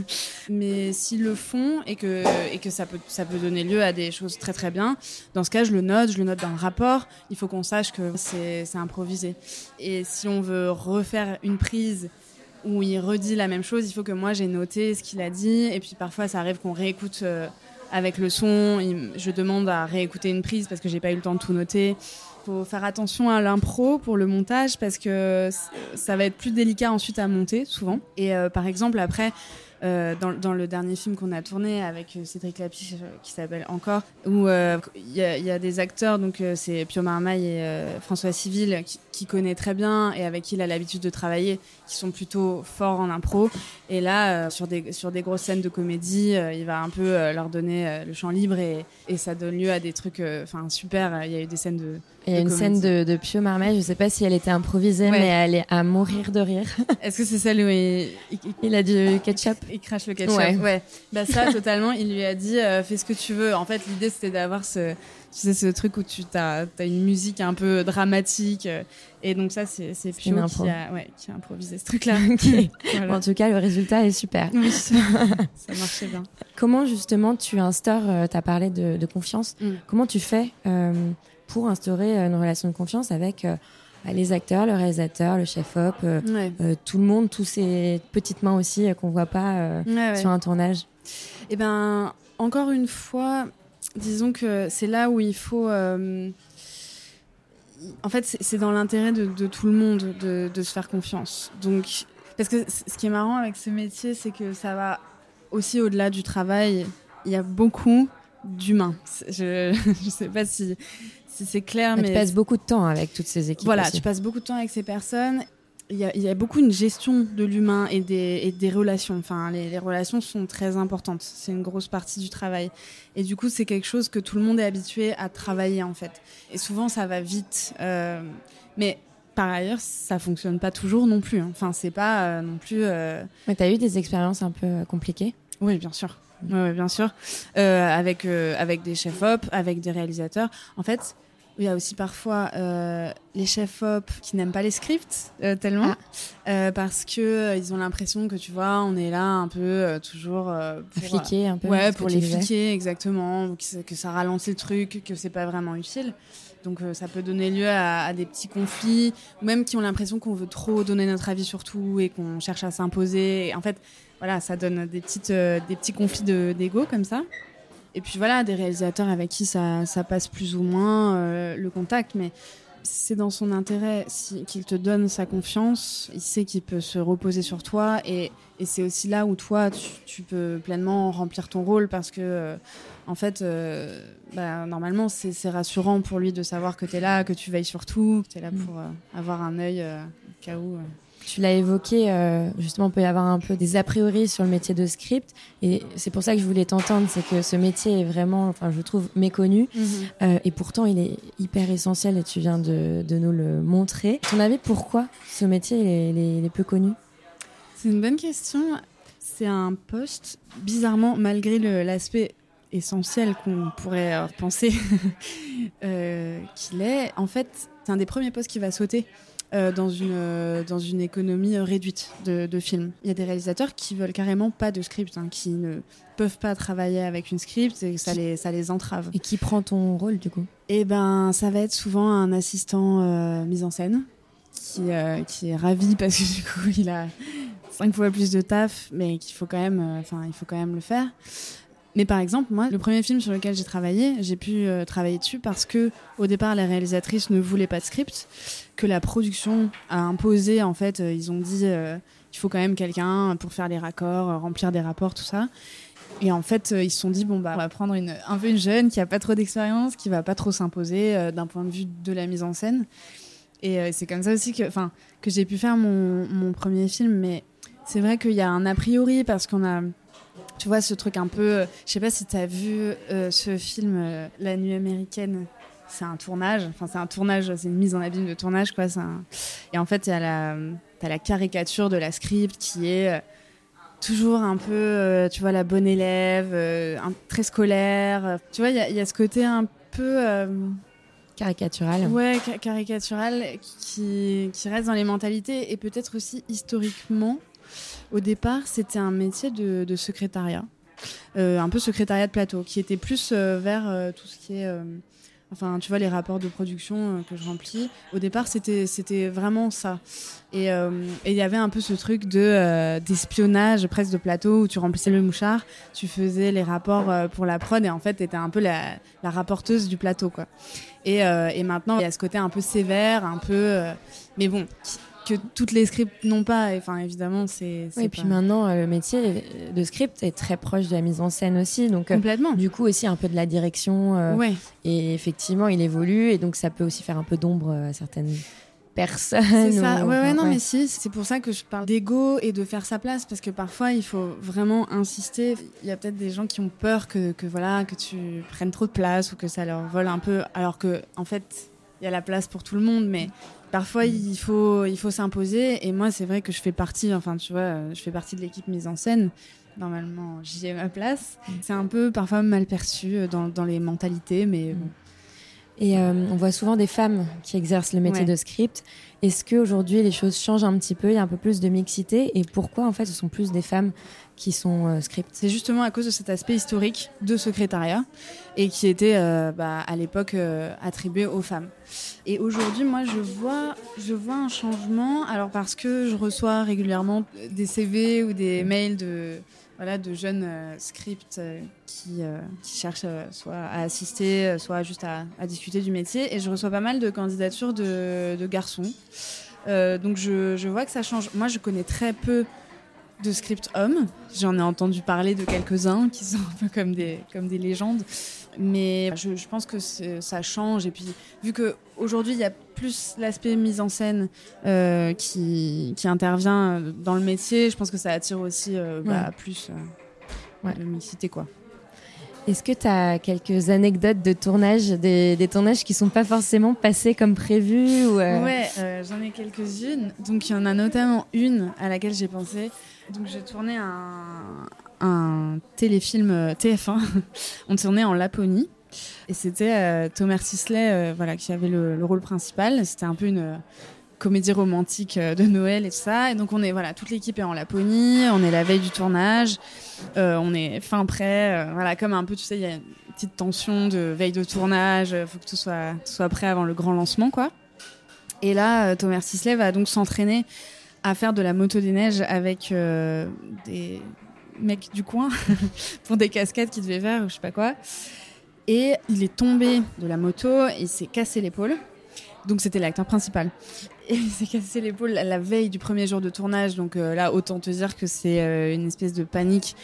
mais s'ils le font et que et que ça peut ça peut donner lieu à des choses très très bien dans ce cas je le note je le note dans le rapport. Il faut qu'on sache que c'est c'est improvisé. Et si on veut refaire une prise où il redit la même chose il faut que moi j'ai noté ce qu'il a dit et puis parfois ça arrive qu'on réécoute euh, avec le son, je demande à réécouter une prise parce que j'ai pas eu le temps de tout noter. Faut faire attention à l'impro pour le montage parce que ça va être plus délicat ensuite à monter souvent. Et euh, par exemple après euh, dans, dans, le dernier film qu'on a tourné avec euh, Cédric Lapiche euh, qui s'appelle Encore, où il y, y, a des acteurs, donc c'est Pio Marmaille et François Civil, qui, qui, connaît très bien et avec qui il a l'habitude de travailler, qui sont plutôt forts en impro. Et là, sur, des, sur des grosses scènes de comédie, il va un peu leur donner le champ libre et, et, ça donne lieu à des trucs enfin super. Il y a eu des scènes de. Il y a une scène de, de Pio Marmaille, je sais pas si elle était improvisée, mais elle est à mourir de rire. Est-ce que c'est celle où il, il, il a du ketchup il crache le ketchup. Ouais. Bah ça, totalement. Il lui a dit, euh, fais ce que tu veux. En fait, l'idée c'était d'avoir ce, tu sais, ce truc où tu as, as, une musique un peu dramatique. Euh, et donc ça, c'est Pio qui a, ouais, qui a improvisé ce truc-là. en tout cas, le résultat est super. Oui, ça marchait bien. Comment justement tu instaures, euh, tu as parlé de, de confiance, mm. comment tu fais pour instaurer une relation de confiance avec bah, les acteurs, le réalisateur, le chef-op, euh, euh, tout le monde, tous ces petites mains aussi euh, qu'on voit pas sur un tournage. Eh ben, encore une fois, disons que c'est là où il faut. en fait, c'est dans l'intérêt de, tout le monde de, de, se faire confiance. Donc, parce que ce qui est marrant avec ce métier, c'est que ça va aussi au-delà du travail. Il y a beaucoup d'humains. Je ne sais pas si, c'est clair. Mais, tu passes beaucoup de temps avec toutes ces équipes. Voilà, tu passes beaucoup de temps avec ces personnes. Il y, a, il y a beaucoup une gestion de l'humain et des, et des, relations. Enfin, les, les, relations sont très importantes. C'est une grosse partie du travail. Et du coup, c'est quelque chose que tout le monde est habitué à travailler en fait. Et souvent, ça va vite. Euh, mais par ailleurs, ça fonctionne pas toujours non plus. Hein. Enfin, c'est pas euh, non plus. Euh... Mais t'as eu des expériences un peu compliquées? Oui, bien sûr. Oui, bien sûr. Euh, avec avec des chefs op, avec des réalisateurs. En fait, il y a aussi parfois euh, les chefs op qui n'aiment pas les scripts euh, tellement ah. euh, parce que euh, ils ont l'impression que tu vois on est là un peu euh, toujours pour fliquer un peu ouais pour les fliquer exactement que, que, ça ralentit le truc que c'est pas vraiment utile donc ça peut donner lieu à, à, des petits conflits ou même qui ont l'impression qu'on veut trop donner notre avis sur tout et qu'on cherche à s'imposer en fait voilà ça donne des petites des petits conflits d'ego comme ça. Et puis voilà, des réalisateurs avec qui ça, ça passe plus ou moins euh, le contact, mais c'est dans son intérêt. Si, qu'il te donne sa confiance, il sait qu'il peut se reposer sur toi et, et c'est aussi là où toi tu, tu, peux pleinement remplir ton rôle parce que euh, en fait euh, bah, normalement c'est, rassurant pour lui de savoir que tu es là, que tu veilles sur tout, que tu es là pour euh, avoir un œil au cas où. Tu l'as évoqué, euh, justement, il peut y avoir un peu des a priori sur le métier de script. Et c'est pour ça que je voulais t'entendre, c'est que ce métier est vraiment, enfin, je trouve, méconnu. Mm -hmm. euh, et pourtant, il est hyper essentiel et tu viens de, de nous le montrer. Ton avis, pourquoi ce métier il est, il est, il est peu connu? C'est une bonne question. C'est un poste, bizarrement, malgré l'aspect essentiel qu'on pourrait euh, penser euh, qu'il est, en fait, c'est un des premiers postes qui va sauter euh, dans, une, euh, dans une économie réduite de, de, films. Il y a des réalisateurs qui veulent carrément pas de script, hein, qui ne peuvent pas travailler avec une script et ça les, ça les entrave. Et qui prend ton rôle du coup? Eh ben, ça va être souvent un assistant euh, mise en scène qui, euh, qui est ravi parce que du coup il a cinq fois plus de taf, mais qu'il faut quand même, euh, enfin, il faut quand même le faire. Mais par exemple, moi, le premier film sur lequel j'ai travaillé, j'ai pu euh, travailler dessus parce que, au départ, la réalisatrice ne voulait pas de script, que la production a imposé, en fait, euh, ils ont dit, euh, il faut quand même quelqu'un pour faire les raccords, euh, remplir des rapports, tout ça. Et en fait, ils se sont dit, bon, bah, on va prendre une, un peu une jeune qui a pas trop d'expérience, qui va pas trop s'imposer d'un point de vue de la mise en scène. Et c'est comme ça aussi que, que j'ai pu faire mon, mon premier film, mais c'est vrai qu'il y a un a priori parce qu'on a, tu vois, ce truc un peu. Je sais pas si tu as vu euh, ce film euh, La nuit américaine. C'est un tournage, enfin, c'est un tournage, c'est une mise en abîme de tournage, quoi. Un... Et en fait, a la, as la caricature de la script qui est. Euh, toujours un peu, euh, tu vois, la bonne élève, euh, un, très scolaire. Tu vois, il y, y, a ce côté un peu euh, caricatural. Ouais, ca caricatural qui, qui reste dans les mentalités et peut-être aussi historiquement. Au départ, c'était un métier de, secrétariat, euh, un peu secrétariat de plateau, qui était plus euh, vers euh, tout ce qui est Enfin, tu vois, les rapports de production que je remplis, au départ, c'était, c'était vraiment ça. Et il y avait un peu ce truc de, d'espionnage presque de plateau où tu remplissais le mouchard, tu faisais les rapports pour la prod et en fait, tu étais un peu la, rapporteuse du plateau, quoi. Et, et maintenant, il y a ce côté un peu sévère, un peu. mais bon, que toutes les scripts n'ont pas. et, Enfin, évidemment, c'est. Oui, et puis pas- maintenant, euh, le métier de script est très proche de la mise en scène aussi. Donc, euh, Complètement. du coup, aussi un peu de la direction. euh, Ouais. Et effectivement, il évolue. Et donc, ça peut aussi faire un peu d'ombre à certaines personnes. C'est ça. ou- Ouais, ouais, non, mais si, c'est pour ça que je parle d'ego et de faire sa place parce que parfois il faut vraiment insister. Il y a peut-être des gens qui ont peur que, que voilà, que tu prennes trop de place ou que ça leur vole un peu, alors que en fait, il y a la place pour tout le monde, mais parfois il faut, il faut s'imposer. Et moi, c'est vrai que je fais partie, enfin, tu vois, euh, je fais partie de l'équipe mise en scène. Normalement, j'y ai ma place. C'est un peu parfois mal perçu euh, dans, dans les mentalités, mais bon. Et euh, on voit souvent des femmes qui exercent le métier Ouais. de script. Est-ce qu'aujourd'hui, les choses changent un petit peu? Il y a un peu plus de mixité Et pourquoi, en fait, ce sont plus des femmes qui sont euh, script C'est justement à cause de cet aspect historique de secrétariat et qui était euh, bah, à l'époque euh, attribué aux femmes. Et aujourd'hui, moi, je vois, je vois un changement. Alors parce que je reçois régulièrement des CV ou des mails de voilà de jeunes scripts qui, cherchent soit à assister, soit juste à, discuter du métier. Et je reçois pas mal de candidatures de, garçons. Donc je vois que ça change. Moi, je connais très peu de scripts hommes. J'en ai entendu parler de quelques-uns qui sont un peu comme des, comme des légendes. Mais je, je pense que ça change. Et puis, vu qu'aujourd'hui, il y a plus l'aspect mise en scène euh, qui, qui intervient dans le métier, je pense que ça attire aussi euh, bah, plus euh, Ouais. de mixité. Quoi. Est-ce que tu as quelques anecdotes de tournage, des, des tournages qui sont pas forcément passés comme prévu ou euh, Ouais, euh, j'en ai quelques-unes. Donc, il y en a notamment une à laquelle j'ai pensé. Donc, j'ai tourné un, téléfilm euh, TF1. On tournait en Laponie. Et c'était euh, Thomas Sisley euh, voilà, qui avait le, le rôle principal. C'était un peu une euh, comédie romantique de Noël et tout ça. Et donc, on est, voilà, toute l'équipe est en Laponie. On est la veille du tournage. On est fin prêt. voilà, comme un peu, tu sais, il y a une petite tension de veille de tournage. Il faut que tout soit, soit prêt avant le grand lancement, quoi. Et là, Thomas Sisley va donc s'entraîner à faire de la moto des neiges avec euh, des mecs du coin pour des cascades qu'il devait faire ou je sais pas quoi. Et il est tombé de la moto, et il s'est cassé l'épaule. Donc c'était l'acteur principal. Il s'est cassé l'épaule la veille du premier jour de tournage. Donc euh, là, autant te dire que c'est euh, une espèce de panique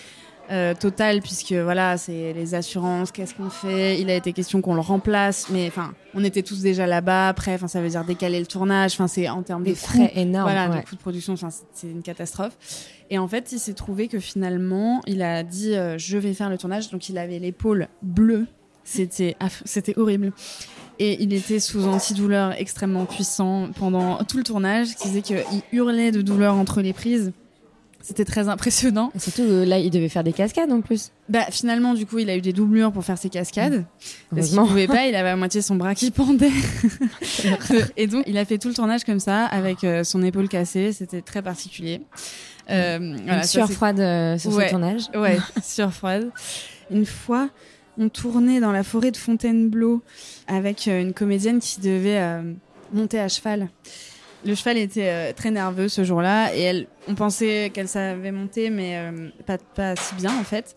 euh, totale puisque voilà, c'est les assurances, qu'est-ce qu'on fait? Il a été question qu'on le remplace, mais enfin, on était tous déjà là-bas. Après, enfin, ça veut dire décaler le tournage. Enfin, c'est en termes des de frais coûts, énormes voilà, ouais. de coûts de production, c'est- une catastrophe. Et en fait, il s'est trouvé que finalement, il a dit euh, je vais faire le tournage. Donc, il avait l'épaule bleue. C'était c'était horrible. Et il était sous antidouleur extrêmement puissant pendant tout le tournage, qui disait qu'il hurlait de douleur entre les prises. C'était très impressionnant. Et surtout, euh, là, il devait faire des cascades en plus. Bah, finalement, du coup, il a eu des doublures pour faire ses cascades. Parce qu'il pouvait pas, il avait à moitié son bras qui pendait. et donc, il a fait tout le tournage comme ça, avec euh, son épaule cassée. C'était très particulier. Euh, Une sueur froide euh, sur Ouais. ce tournage. Ouais, sur froide. Une fois, on tournait dans la forêt de Fontainebleau avec euh, une comédienne qui devait euh, monter à cheval. Le cheval était euh, très nerveux ce jour-là et elle, on pensait qu'elle savait monter, mais euh, pas, pas si bien en fait.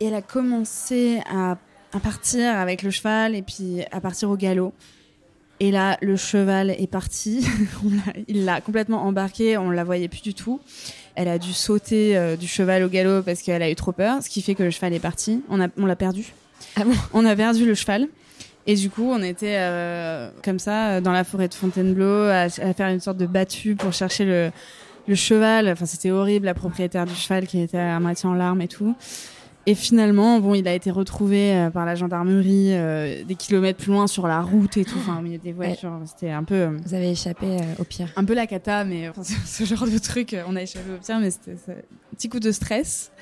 Et elle a commencé à, à partir avec le cheval et puis à partir au galop. Et là, le cheval est parti. Il l'a complètement embarqué. On la voyait plus du tout. Elle a dû sauter euh, du cheval au galop parce qu'elle a eu trop peur, ce qui fait que le cheval est parti. On l'a perdu. Ah bon? On a perdu le cheval. Et du coup, on était euh, comme ça euh, dans la forêt de Fontainebleau à, à faire une sorte de battue pour chercher le, le cheval. Enfin, c'était horrible, la propriétaire du cheval qui était à moitié en larmes et tout. Et finalement, bon, il a été retrouvé euh, par la gendarmerie euh, des kilomètres plus loin sur la route et tout, enfin au milieu des voitures. C'était un peu, euh, Vous avez échappé euh, au pire. un peu la cata, mais enfin, ce, genre de truc, on a échappé au pire, mais c'était un petit coup de stress.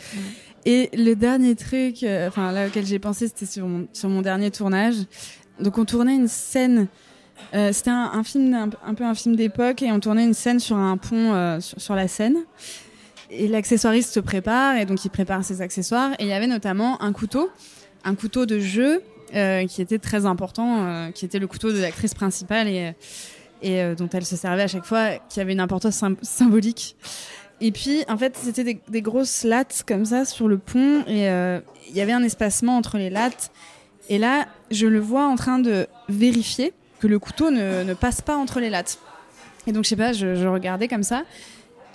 Et le dernier truc, euh, enfin là auquel j'ai pensé, c'était sur mon, dernier tournage. Donc on tournait une scène. euh, c'était un, film, un, peu un film d'époque, et on tournait une scène sur un pont euh, sur, la Seine. Et l'accessoiriste se prépare, et donc il prépare ses accessoires. Et il y avait notamment un couteau, un couteau de jeu qui était très important, qui était le couteau de l'actrice principale et dont elle se servait à chaque fois, qui avait une importance symbolique. Et puis, en fait, c'était des, grosses lattes comme ça sur le pont, et il y avait un espacement entre les lattes. Et là, je le vois en train de vérifier que le couteau ne, ne passe pas entre les lattes. Et donc, je sais pas, je, je, regardais comme ça.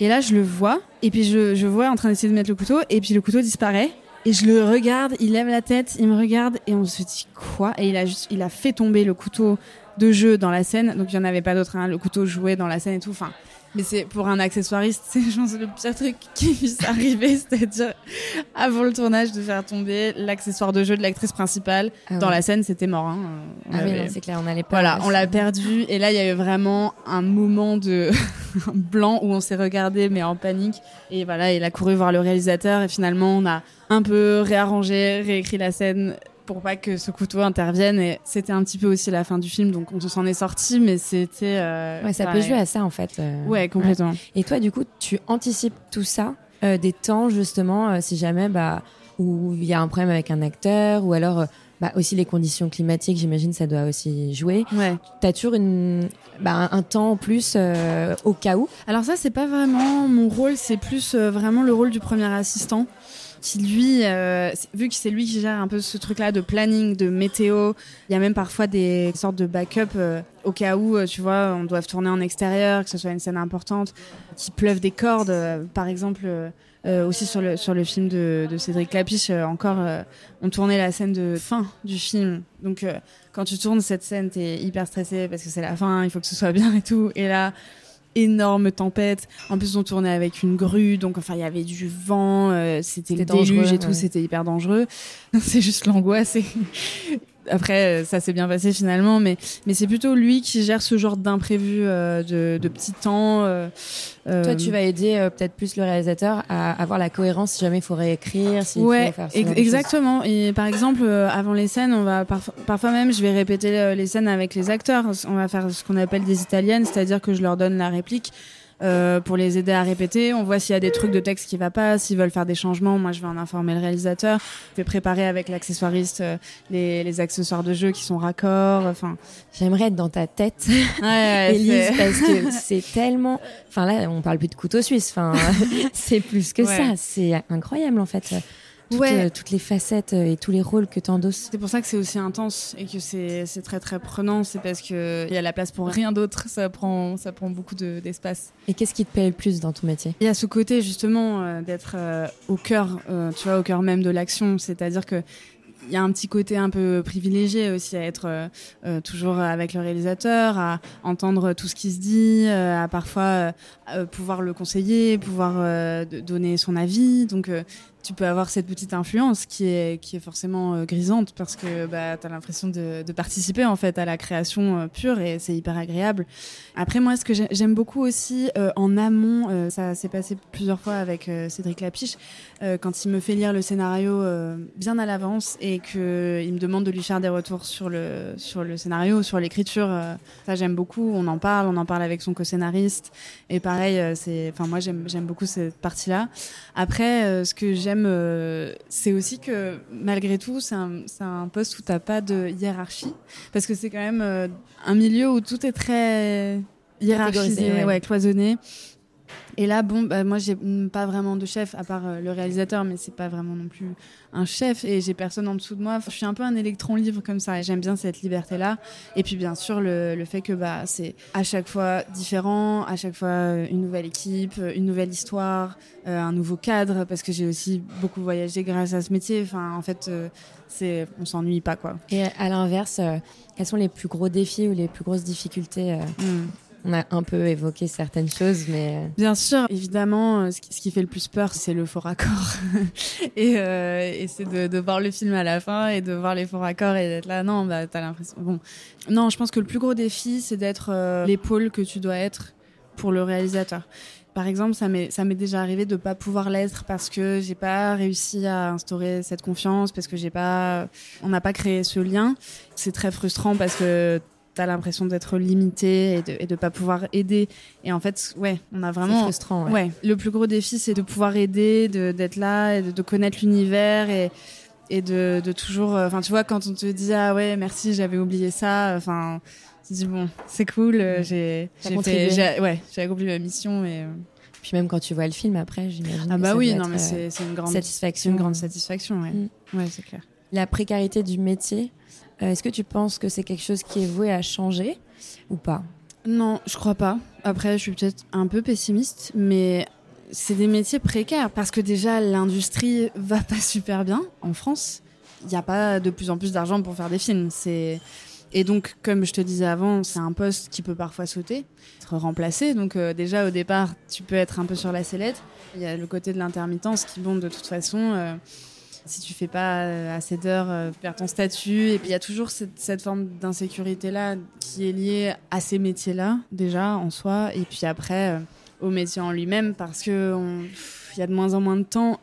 Et là, je le vois. Et puis, je, je vois en train d'essayer de mettre le couteau. Et puis, le couteau disparaît. Et je le regarde, il lève la tête, il me regarde. Et on se dit quoi? Et il a, juste, il a fait tomber le couteau de jeu dans la scène. Donc, il n'y en avait pas d'autre. Hein. Le couteau jouait dans la scène et tout. Enfin, mais c'est pour un accessoiriste, c'est je pense le pire truc qui puisse arriver, c'est-à-dire avant le tournage de faire tomber l'accessoire de jeu de l'actrice principale ah dans la scène, c'était mort. Hein. ah oui, c'est clair, on allait pas. Voilà, on l'a perdu et là il y a eu vraiment un moment de blanc où on s'est regardé mais en panique et voilà, il a couru voir le réalisateur et finalement on a un peu réarrangé, réécrit la scène pour pas que ce couteau intervienne. Et c'était un petit peu aussi la fin du film, donc on s'en est sorti, mais c'était. Euh, ouais, ça peut jouer à ça en fait. Euh, ouais, complètement. Et toi, du coup, tu anticipes tout ça, euh, des temps justement, si jamais bah où il y a un problème avec un acteur, ou alors. Bah, aussi les conditions climatiques, j'imagine, ça doit aussi jouer. Ouais. T'as toujours une, bah, un temps en plus au cas où? Alors ça, c'est pas vraiment mon rôle, c'est plus vraiment le rôle du premier assistant qui lui, euh, vu que c'est lui qui gère un peu ce truc-là de planning, de météo, il y a même parfois des sortes de backup euh, au cas où, euh, tu vois, on doit tourner en extérieur, que ce soit une scène importante, qu'il pleuve des cordes, par exemple. aussi sur le sur le film de, de Cédric Lapiche encore on tournait la scène de fin du film donc quand tu tournes cette scène t'es hyper stressé parce que c'est la fin il faut que ce soit bien et tout et là énorme tempête. En plus, on tournait avec une grue, donc enfin, il y avait du vent, euh, c'était le déluge et tout, c'était hyper dangereux. C'est juste l'angoisse. Et... Après, euh, ça s'est bien passé finalement, mais, mais c'est plutôt lui qui gère ce genre d'imprévu euh, de, de petits temps. Euh, Toi, tu vas aider peut-être plus le réalisateur à avoir la cohérence si jamais il faut réécrire. Si ouais, faut faire exactement. Et par exemple, avant les scènes, on va parfois même, je vais répéter les scènes avec les acteurs. On va faire ce qu'on appelle des italiennes, c'est-à-dire que je leur donne la réplique. Euh, pour les aider à répéter. On voit s'il y a des trucs de texte qui va pas, s'ils veulent faire des changements. Moi, je vais en informer le réalisateur. Je vais préparer avec l'accessoiriste euh, les, les, accessoires de jeu qui sont raccords. Enfin, j'aimerais être dans ta tête, ouais, Elise, parce que c'est tellement. Enfin là, on parle plus de couteau suisse. Enfin, c'est plus que ça. C'est incroyable en fait toutes, ouais. Euh, toutes les facettes euh, et tous les rôles que tu endosses. C'est pour ça que c'est aussi intense et que c'est très très prenant. C'est parce qu'il y a la place pour rien d'autre. Ça prend, ça prend beaucoup d'espace. et qu'est-ce qui te plaît le plus dans ton métier? Il y a ce côté justement euh, d'être au cœur, tu vois, au cœur même de l'action. C'est-à-dire que il y a un petit côté un peu privilégié aussi à être euh, euh toujours avec le réalisateur, à entendre tout ce qui se dit, euh, à parfois pouvoir le conseiller, pouvoir donner son avis. Donc tu peux avoir cette petite influence qui est qui est forcément grisante parce que bah tu as l'impression de, participer en fait à la création pure et c'est hyper agréable. Après moi ce que j'aime beaucoup aussi en amont, ça s'est passé plusieurs fois avec Cédric Lapiche quand il me fait lire le scénario bien à l'avance et qu'il me demande de lui faire des retours sur le, sur le scénario, sur l'écriture. Euh, ça, j'aime beaucoup. On en parle, on en parle avec son co-scénariste. Et pareil, euh, c'est, moi, j'aime, beaucoup cette partie-là. Après, euh, ce que j'aime, c'est aussi que malgré tout, c'est un, poste où t'as pas de hiérarchie. Parce que c'est quand même un milieu où tout est très hiérarchisé, ouais, cloisonné. Et là, bon, bah, moi, j'ai pas vraiment de chef, à part euh, le réalisateur, mais c'est pas vraiment non plus un chef, et j'ai personne en dessous de moi. Je suis un peu un électron libre comme ça, et j'aime bien cette liberté-là. Et puis, bien sûr, le, le fait que bah, c'est à chaque fois différent, à chaque fois euh, une nouvelle équipe, euh, une nouvelle histoire, un nouveau cadre, parce que j'ai aussi beaucoup voyagé grâce à ce métier. Enfin, en fait, c'est, on s'ennuie pas, quoi. Et à l'inverse, quels sont les plus gros défis ou les plus grosses difficultés hmm. On a un peu évoqué certaines choses, mais... Euh, Bien sûr, évidemment, euh, ce qui fait le plus peur, c'est le faux raccord. et, euh, et c'est de, voir le film à la fin et de voir les faux raccords et d'être là, non, bah, t'as l'impression... Bon, non, je pense que le plus gros défi, c'est d'être l'épaule que tu dois être pour le réalisateur. Par exemple, ça m'est déjà arrivé de pas pouvoir l'être parce que j'ai pas réussi à instaurer cette confiance parce que j'ai pas on n'a pas créé ce lien. C'est très frustrant parce que t'as l'impression d'être limité et de, et de pas pouvoir aider. Et en fait, ouais, on a vraiment. frustrant. Ouais. ouais. Le plus gros défi, c'est de pouvoir aider, d'être là, et de, de connaître l'univers et et de, de toujours. Enfin, tu vois, quand on te dit ah ouais, merci, j'avais oublié ça. Enfin, tu te dis bon, c'est cool. euh, J'ai T'as j'ai fait- j'ai- ouais, j'ai accompli ma mission et. euh, Puis même quand tu vois le film après, j'imagine. Ah bah oui, non mais euh, c'est c'est une grande satisfaction. une grande satisfaction. Ouais, Mm. ouais, c'est clair. La précarité du métier, euh, est-ce que tu penses que c'est quelque chose qui est voué à changer ou pas? Non, je crois pas. Après, je suis peut-être un peu pessimiste, mais c'est des métiers précaires parce que déjà l'industrie va pas super bien en France. Il n'y a pas de plus en plus d'argent pour faire des films. Et donc, comme je te disais avant, c'est un poste qui peut parfois sauter, être remplacé. Donc euh, déjà au départ, tu peux être un peu sur la sellette. Il y a le côté de l'intermittence qui, bon, de toute façon. euh, si tu fais pas euh, assez d'heures, euh, tu perds ton statut. Et puis il y a toujours cette, cette forme d'insécurité-là qui est liée à ces métiers-là, déjà, en soi. Et puis après, euh, au métier en lui-même, parce que on- pff, il y a de moins en moins de temps.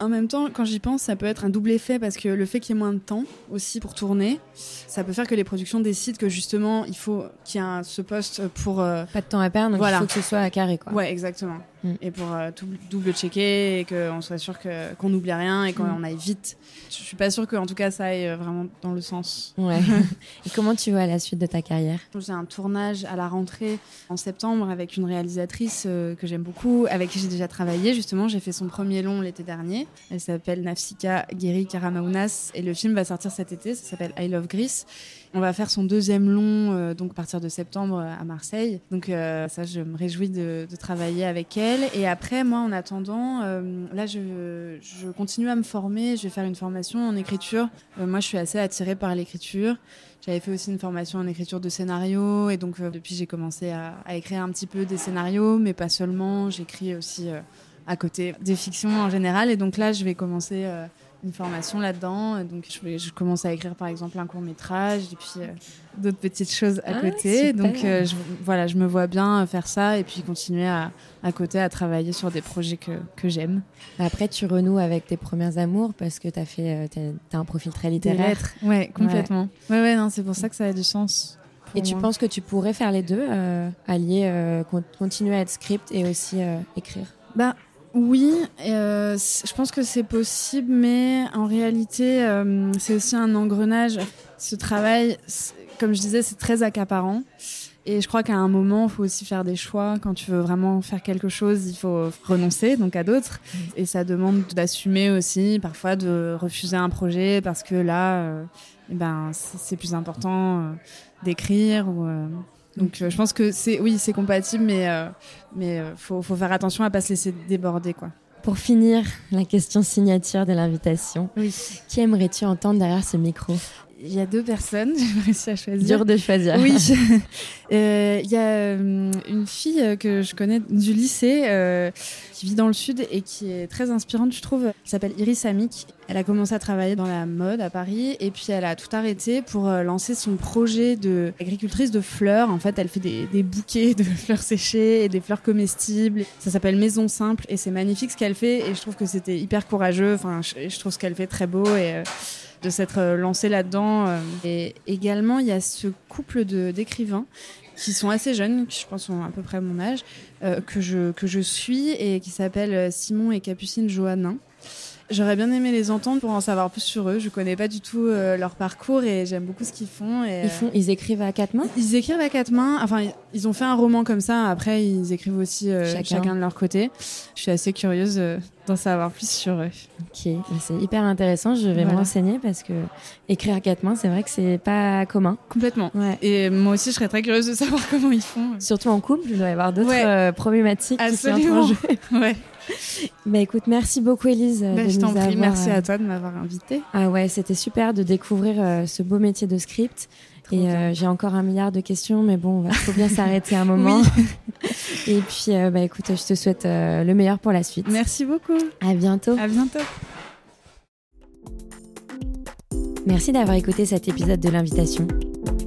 En même temps, quand j'y pense, ça peut être un double effet parce que le fait qu'il y ait moins de temps aussi pour tourner, ça peut faire que les productions décident que justement il faut qu'il y ait un- ce poste pour euh, Pas de temps à perdre, donc Voilà. il faut que ce soit à carré quoi. Ouais, exactement. Mm. Et pour euh, tout- double checker et qu'on soit sûr que- qu'on n'oublie rien et qu'on Mm. aille vite. Je suis pas sûre qu'en tout cas ça aille euh, vraiment dans le sens. Ouais. Et comment tu vois la suite de ta carrière? J'ai un tournage à la rentrée en septembre avec une réalisatrice euh, que j'aime beaucoup, avec qui j'ai déjà travaillé. Justement, j'ai fait son premier long l'été dernier. Elle s'appelle Nafsika Geri Karamaunas et le film va sortir cet été. Ça s'appelle I Love Greece. On va faire son deuxième long, euh, donc à partir de septembre euh, à Marseille. Donc euh, ça, je me réjouis de, travailler avec elle. Et après, moi, en attendant, là, je, continue à me former. Je vais faire une formation en écriture. Moi, je suis assez attirée par l'écriture. J'avais fait aussi une formation en écriture de scénario et donc depuis j'ai commencé à, écrire un petit peu des scénarios, mais pas seulement. J'écris aussi à côté des fictions en général et donc là je vais commencer une formation là-dedans. Donc je, commence à écrire par exemple un court métrage et puis euh, d'autres petites choses à Ah, côté. super. Donc euh, je, voilà, je me vois bien faire ça et puis continuer à, à côté à travailler sur des projets que, que j'aime. Après, tu renoues avec tes premiers amours parce que t'as fait, euh, t'as- t'as un profil très littéraire. lettres. Ouais, complètement. Ouais, ouais, non, c'est pour ça que ça a du sens. Et tu penses que tu pourrais faire les deux, euh, allier, euh, con- continuer à être script et aussi euh, écrire? Bah oui, euh, je pense que c'est possible, mais en réalité, euh, c'est aussi un engrenage. Ce travail, comme je disais, c'est très accaparant. Et je crois qu'à un moment, il faut aussi faire des choix. Quand tu veux vraiment faire quelque chose, il faut renoncer donc à d'autres. Et ça demande d'assumer aussi, parfois de refuser un projet parce que là, euh, eh ben, c'est c'est plus important euh, d'écrire. Ou, euh, donc euh, je pense que c'est oui, c'est compatible, mais euh, mais euh, faut, faut faire attention à pas se laisser déborder quoi. Pour finir, la question signature de l'invitation. Oui. Qui aimerais-tu entendre derrière ce micro? Il y a deux personnes, j'ai réussi à choisir. Dur de choisir. Oui, Euh, il y a euh, une fille euh, que je connais du lycée euh, qui vit dans le sud et qui est très inspirante, je trouve. Elle s'appelle Iris Amik. Elle a commencé à travailler dans la mode à Paris et puis elle a tout arrêté pour euh, lancer son projet de agricultrice de fleurs. En fait, elle fait des, des bouquets de fleurs séchées et des fleurs comestibles. Ça s'appelle Maison Simple et c'est magnifique ce qu'elle fait et je trouve que c'était hyper courageux. Enfin, je, je trouve ce qu'elle fait très beau et euh, de s'être euh, lancé là-dedans. euh. Et également, il y a ce couple d'écrivains qui sont assez jeunes, qui je pense à peu près mon âge, euh, que, je, que je suis et qui s'appellent Simon et Capucine Johannin. J'aurais bien aimé les entendre pour en savoir plus sur eux. Je connais pas du tout euh, leur parcours et j'aime beaucoup ce qu'ils font. Et, Ils, font, ils écrivent à quatre mains? Ils écrivent à quatre mains. Enfin, ils ont fait un roman comme ça. Après, ils écrivent aussi euh, Chacun. chacun. de leur côté. Je suis assez curieuse euh, d'en savoir plus sur eux. Ok, mais c'est hyper intéressant. Je vais me Voilà. renseigner parce que écrire à quatre mains, c'est vrai que c'est pas commun. Complètement. Ouais. Et moi aussi, je serais très curieuse de savoir comment ils font. Surtout en couple, il doit y avoir d'autres Ouais. problématiques qui sont en Absolument. jeu. Ouais. Bah écoute, merci beaucoup Elise. Bah, je t'en prie. avoir, Merci euh, à toi de m'avoir invité. Ah ouais, c'était super de découvrir euh, ce beau métier de script. Et euh, j'ai encore un milliard de questions, mais bon, il faut bien s'arrêter un moment. Et puis, euh, bah écoute, je te souhaite euh, le meilleur pour la suite. Merci beaucoup. À bientôt. À bientôt. Merci d'avoir écouté cet épisode de l'invitation.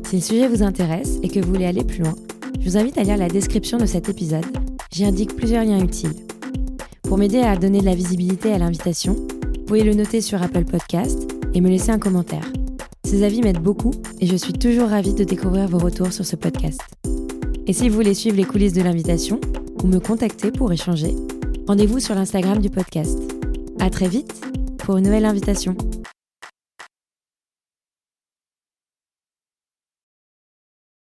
Si le sujet vous intéresse et que vous voulez aller plus loin, je vous invite à lire la description de cet épisode. J'y indique plusieurs liens utiles. Pour m'aider à donner de la visibilité à l'invitation, vous pouvez le noter sur Apple Podcast et me laisser un commentaire. Ces avis m'aident beaucoup et je suis toujours ravie de découvrir vos retours sur ce podcast. Et si vous voulez suivre les coulisses de l'invitation ou me contacter pour échanger, rendez-vous sur l'Instagram du podcast. À très vite pour une nouvelle invitation.